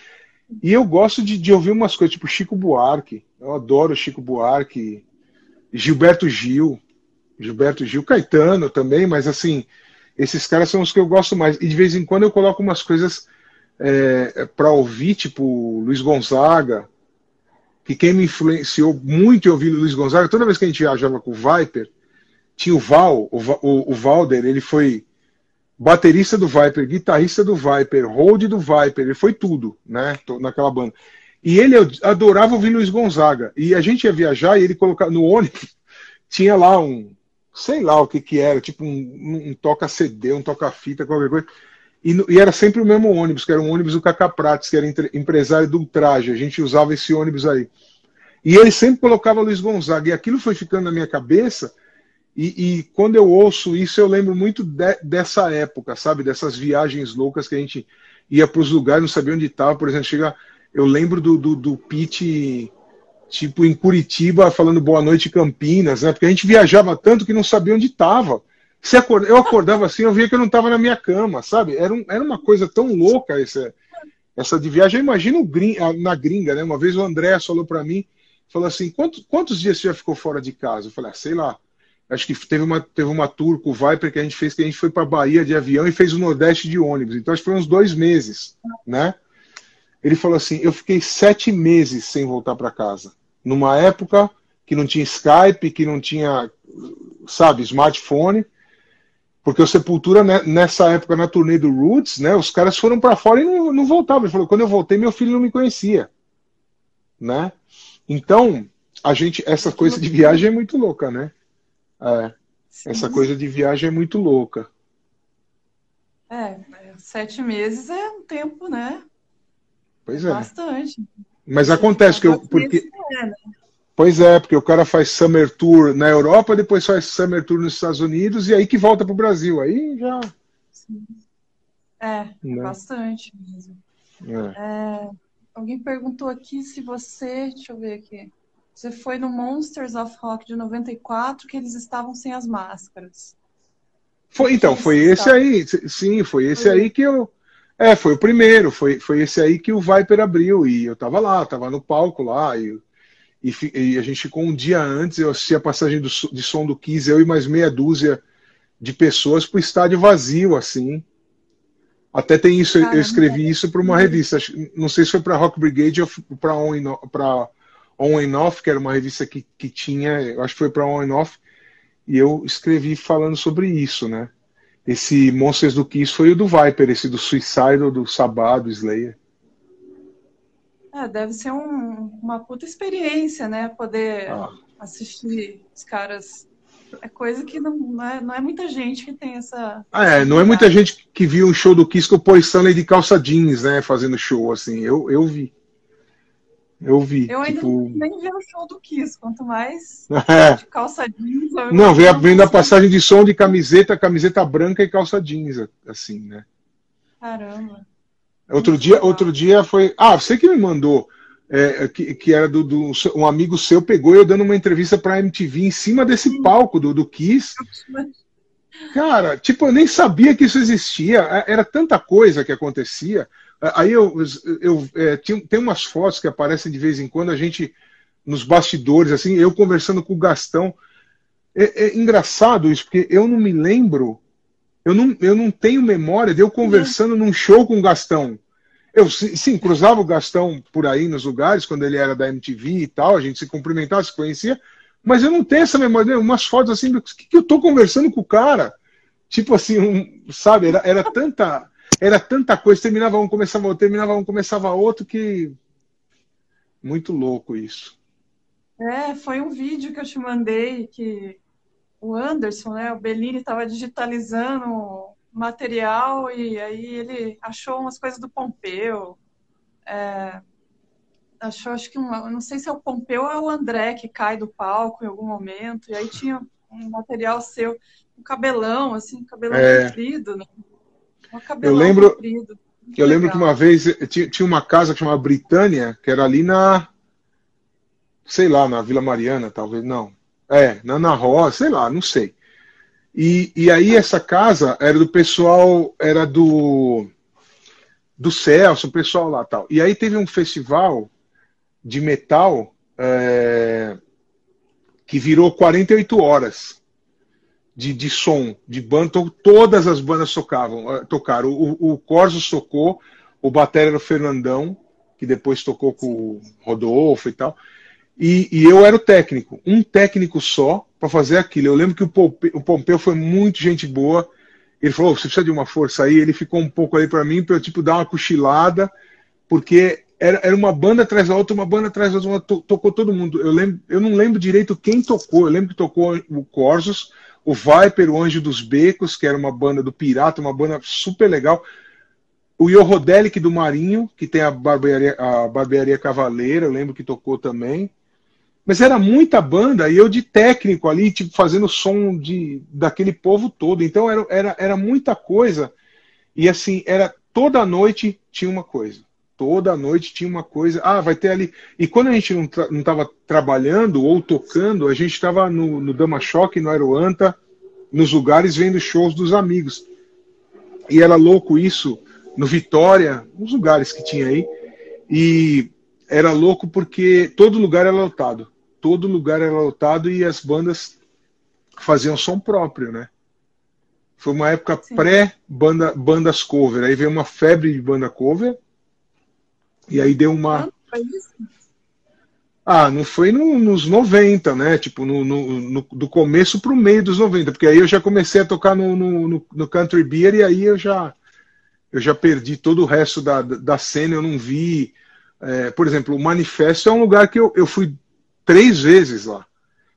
E eu gosto de, de, ouvir umas coisas, tipo Chico Buarque. Eu adoro Chico Buarque, Gilberto Gil, Gilberto Gil, Caetano também, mas assim, esses caras são os que eu gosto mais. E de vez em quando eu coloco umas coisas é, para ouvir, tipo Luiz Gonzaga, que quem me influenciou muito em ouvir Luiz Gonzaga, toda vez que a gente viajava com o Viper, tinha o Val, o, o, o Valder, ele foi baterista do Viper, guitarrista do Viper, hold do Viper, ele foi tudo, né, naquela banda. E ele adorava ouvir Luiz Gonzaga. E a gente ia viajar e ele colocava no ônibus, tinha lá um, sei lá o que que era, tipo um, um toca-CD, um toca-fita, qualquer coisa. E, e, era sempre o mesmo ônibus, que era um ônibus do Cacá Prates, que era empresário do Ultraje. A gente usava esse ônibus aí. E ele sempre colocava Luiz Gonzaga. E aquilo foi ficando na minha cabeça. E, e quando eu ouço isso, eu lembro muito de, dessa época, sabe? Dessas viagens loucas que a gente ia para os lugares, não sabia onde estava. Por exemplo, chega, eu lembro do, do, do Pete, tipo, em Curitiba, falando boa noite Campinas, né? Porque a gente viajava tanto que não sabia onde estava. Eu acordava assim, eu via que eu não estava na minha cama, sabe? Era, um, era uma coisa tão louca essa, essa de viagem. Eu imagino na gringa, né? Uma vez o André falou para mim, falou assim, quantos, quantos dias você já ficou fora de casa? Eu falei, ah, sei lá. Acho que teve uma, teve uma tour com o Viper que a gente fez, que a gente foi para Bahia de avião e fez o Nordeste de ônibus. Então acho que foi uns dois meses, né? Ele falou assim, eu fiquei sete meses sem voltar para casa. Numa época que não tinha Skype, que não tinha, sabe, smartphone porque o Sepultura, né, nessa época, na turnê do Roots, né, os caras foram para fora e não, não voltavam. Ele falou: quando eu voltei, meu filho não me conhecia. Né? Então, a gente, essa coisa de viagem é muito louca, né? É, essa coisa de viagem é muito louca. É, sete meses é um tempo, né? Pois é. Bastante. Mas acontece que eu. Porque, é, né? Pois é, porque o cara faz Summer Tour na Europa, depois faz Summer Tour nos Estados Unidos e aí que volta para o Brasil. Aí já. Sim. É, né? bastante mesmo. É. É, alguém perguntou aqui se você. Deixa eu ver aqui. Você foi no Monsters of Rock de 94 que eles estavam sem as máscaras. Foi, então, foi esse aí. Sim, foi esse foi. aí que eu. É, foi o primeiro, foi, foi esse aí que o Viper abriu. E eu tava lá, tava no palco lá. E e, e, a gente ficou um dia antes, eu assisti a passagem do, de som do Kiss, eu e mais meia dúzia de pessoas para o estádio vazio, assim. Até tem isso, Caramba. eu escrevi isso para uma revista, não sei se foi para Rock Brigade ou para On, On and Off, que era uma revista que, que tinha, eu acho que foi para On and Off, e eu escrevi falando sobre isso, né? Esse Monsters do Kiss foi o do Viper, esse do Suicide, do Sabá, do Slayer. É, deve ser um, uma puta experiência, né? Poder ah. assistir os caras. É coisa que não, não, é, não é muita gente que tem essa. Ah, é, não é muita gente que viu um show do Kiss com o Paul Stanley de calça jeans, né? Fazendo show, assim. Eu, eu vi. Eu vi. Eu ainda tipo... nem vi o show do Kiss, quanto mais é. de calça jeans. Não, vem, vem da passagem de som de camiseta, camiseta branca e calça jeans, assim, né? Caramba. Outro dia, outro dia foi. Ah, você que me mandou. É, que, que era do, do, um amigo seu pegou eu dando uma entrevista para MTV em cima desse palco do, do Kiss. Cara, tipo, eu nem sabia que isso existia. É, era tanta coisa que acontecia. Aí eu, eu é, tinha, tem umas fotos que aparecem de vez em quando, a gente nos bastidores, assim, eu conversando com o Gastão. É, é engraçado isso, porque eu não me lembro eu não, eu não tenho memória de eu conversando num show com o Gastão. Eu, sim, cruzava o Gastão por aí nos lugares, quando ele era da MTV e tal, a gente se cumprimentava, se conhecia, mas eu não tenho essa memória, umas fotos assim, o que, que eu tô conversando com o cara? Tipo assim, um, sabe, era, era tanta era tanta coisa, terminava um, começava outro, terminava um, começava outro, que Muito louco isso. É, foi um vídeo que eu te mandei que o Anderson, né, o Bellini estava digitalizando material e aí ele achou umas coisas do Pompeu. É, achou, acho que um, não sei se é o Pompeu ou é o André que cai do palco em algum momento, e aí tinha um material seu, um cabelão, assim, cabelão é. comprido, né? Um cabelão eu lembro, comprido. Eu lembro que uma vez tinha uma casa que chamava Britânia, que era ali na. Sei lá, na Vila Mariana, talvez, não. É, na Ana Rosa, sei lá, não sei. E, e aí essa casa era do pessoal, era do do Celso, o pessoal lá tal. E aí teve um festival de metal é, que virou 48 horas de, de som, de banda, todas as bandas tocavam, eh, tocaram. O, o Corsos tocou, o Batera era o Fernandão, que depois tocou com o Rodolfo e tal. E, e eu era o técnico, um técnico só para fazer aquilo. Eu lembro que o Pompeu, o Pompeu foi muito gente boa. Ele falou: você precisa de uma força aí. Ele ficou um pouco aí para mim, para eu tipo, dar uma cochilada, porque era, era uma banda atrás da outra, uma banda atrás da outra, tocou todo mundo. Eu, lembro, eu não lembro direito quem tocou. Eu lembro que tocou o Corsos, o Viper, o Anjo dos Becos, que era uma banda do Pirata, uma banda super legal. O Yorodelic do Marinho, que tem a barbearia, a barbearia Cavaleira, eu lembro que tocou também. Mas era muita banda e eu de técnico ali, tipo, fazendo som de, daquele povo todo. Então era, era, era muita coisa. E assim, era toda noite tinha uma coisa. Toda noite tinha uma coisa. Ah, vai ter ali. E quando a gente não estava trabalhando ou tocando, a gente estava no, no Dama Choque, no Aeroanta, nos lugares vendo shows dos amigos. E era louco isso no Vitória, nos lugares que tinha aí. E era louco porque todo lugar era lotado. Todo lugar era lotado e as bandas faziam som próprio, né? Foi uma época pré-bandas cover. Aí veio uma febre de banda cover e aí deu uma. Ah, não foi no, nos 90, né? Tipo, no, no, no do começo para o meio dos 90, porque aí eu já comecei a tocar no, no, no, Country Beer e aí eu já, eu já perdi todo o resto da, da cena, eu não vi. É, por exemplo, o Manifesto é um lugar que eu, eu fui três vezes lá.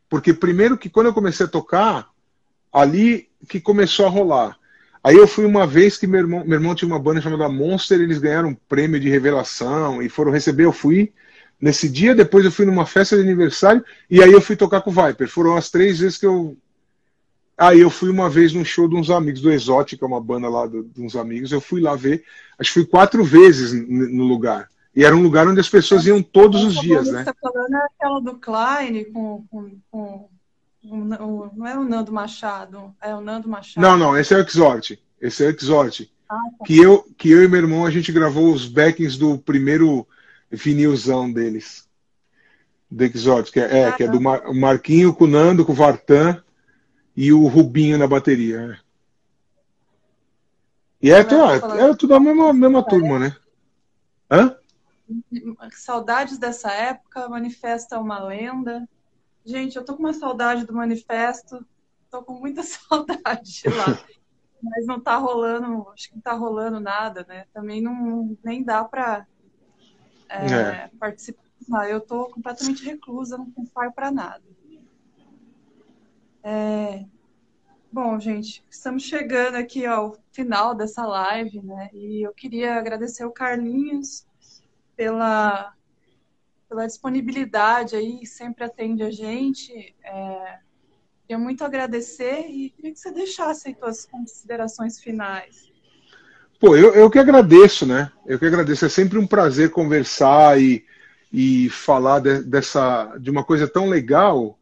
Porque primeiro que quando eu comecei a tocar, ali que começou a rolar. Aí eu fui uma vez que meu irmão, meu irmão tinha uma banda chamada Monster, eles ganharam um prêmio de revelação e foram receber, eu fui. Nesse dia, depois eu fui numa festa de aniversário e aí eu fui tocar com o Viper. Foram as três vezes que eu. Aí eu fui uma vez num show de uns amigos, do Exótica, uma banda lá de, de uns amigos. Eu fui lá ver, acho que fui quatro vezes no lugar. E era um lugar onde as pessoas iam todos os dias, né? Você falando é aquela do Klein com, com, com não é o Nando Machado, é o Nando Machado. Não, não, esse é o Exort. Esse é o Exort. Ah, tá. que, eu, que eu e meu irmão, a gente gravou os backings do primeiro vinilzão deles. Do Exort, que é, é que é do Mar, Marquinho com o Nando, com o Vartan e o Rubinho na bateria. É. E é, tudo, é tudo a mesma, mesma turma, né? Hã? Saudades dessa época, manifesta uma lenda. Gente, eu tô com uma saudade do manifesto, tô com muita saudade lá. Mas não tá rolando, acho que não tá rolando nada, né? Também não nem dá para é, é. participar. Eu tô completamente reclusa, não saio para nada. É, Bom, gente, estamos chegando aqui ao final dessa live, né? E eu queria agradecer o Carlinhos pela pela disponibilidade aí, sempre atende a gente. É, queria muito agradecer e queria que você deixasse aí suas considerações finais. Pô, eu, eu que agradeço, né? Eu que agradeço. É sempre um prazer conversar e, e falar de, dessa, de uma coisa tão legal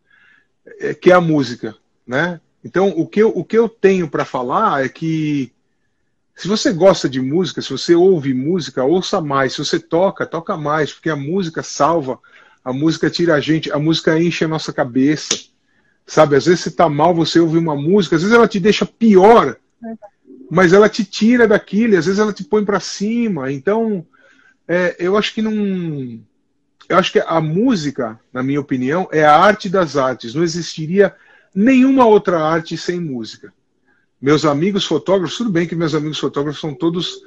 é, que é a música, né? Então, o que eu, o que eu tenho para falar é que se você gosta de música, se você ouve música, ouça mais. Se você toca, toca mais, porque a música salva, a música tira a gente, a música enche a nossa cabeça. Sabe, às vezes você tá mal, você ouve uma música, às vezes ela te deixa pior, mas ela te tira daquilo, às vezes ela te põe para cima. Então, é, eu acho que não. Eu acho que a música, na minha opinião, é a arte das artes. Não existiria nenhuma outra arte sem música. Meus amigos fotógrafos, tudo bem que meus amigos fotógrafos são todos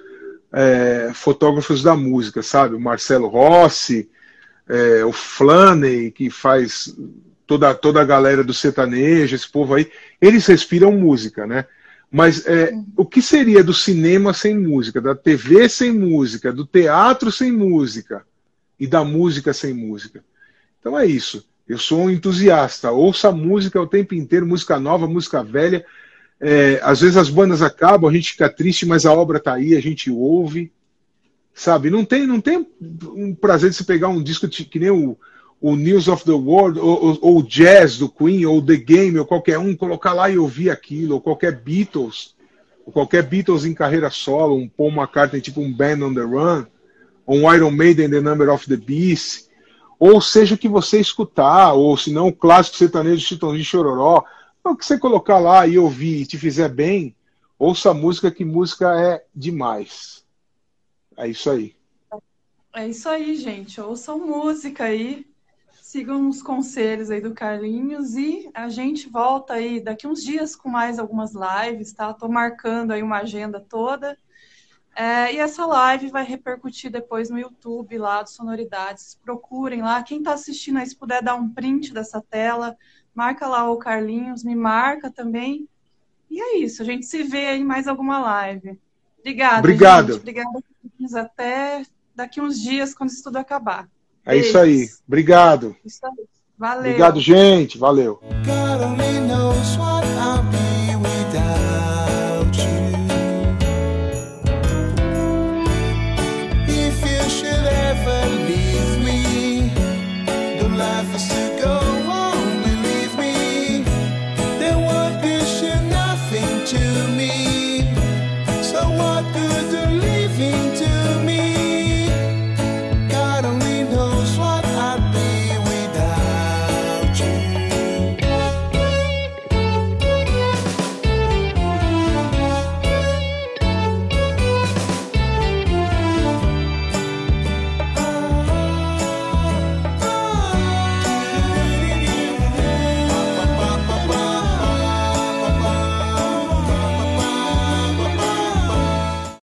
é, fotógrafos da música, sabe? O Marcelo Rossi, é, o Flaney, que faz toda, toda a galera do sertanejo, esse povo aí, eles respiram música, né? Mas é, o que seria do cinema sem música, da TV sem música, do teatro sem música e da música sem música? Então é isso. Eu sou um entusiasta. Ouça música o tempo inteiro, música nova, música velha. É, às vezes as bandas acabam, a gente fica triste, mas a obra está aí, a gente ouve. Sabe? Não tem, não tem um prazer de se pegar um disco que nem o, o News of the World, ou, o Jazz do Queen, ou The Game, ou qualquer um, colocar lá e ouvir aquilo, ou qualquer Beatles, ou qualquer Beatles em carreira solo, um Paul McCartney tipo um Band on the Run, ou um Iron Maiden The Number of the Beast, ou seja o que você escutar, ou se não o clássico sertanejo de Chitãozinho Chororó, o que você colocar lá e ouvir e te fizer bem, ouça a música, que música é demais. É isso aí. É isso aí, gente. Ouçam música aí sigam os conselhos aí do Carlinhos e a gente volta aí daqui uns dias com mais algumas lives, tá? Tô marcando aí uma agenda toda. É, e essa live vai repercutir depois no YouTube lá do Sonoridades. Procurem lá. Quem está assistindo aí, se puder dar um print dessa tela, marca lá o Carlinhos, me marca também. E é isso, a gente se vê aí em mais alguma live. Obrigada. Obrigado. Gente. Obrigada. Até daqui uns dias, quando isso tudo acabar. É isso aí. Obrigado. Isso aí. Valeu. Obrigado, gente. Valeu.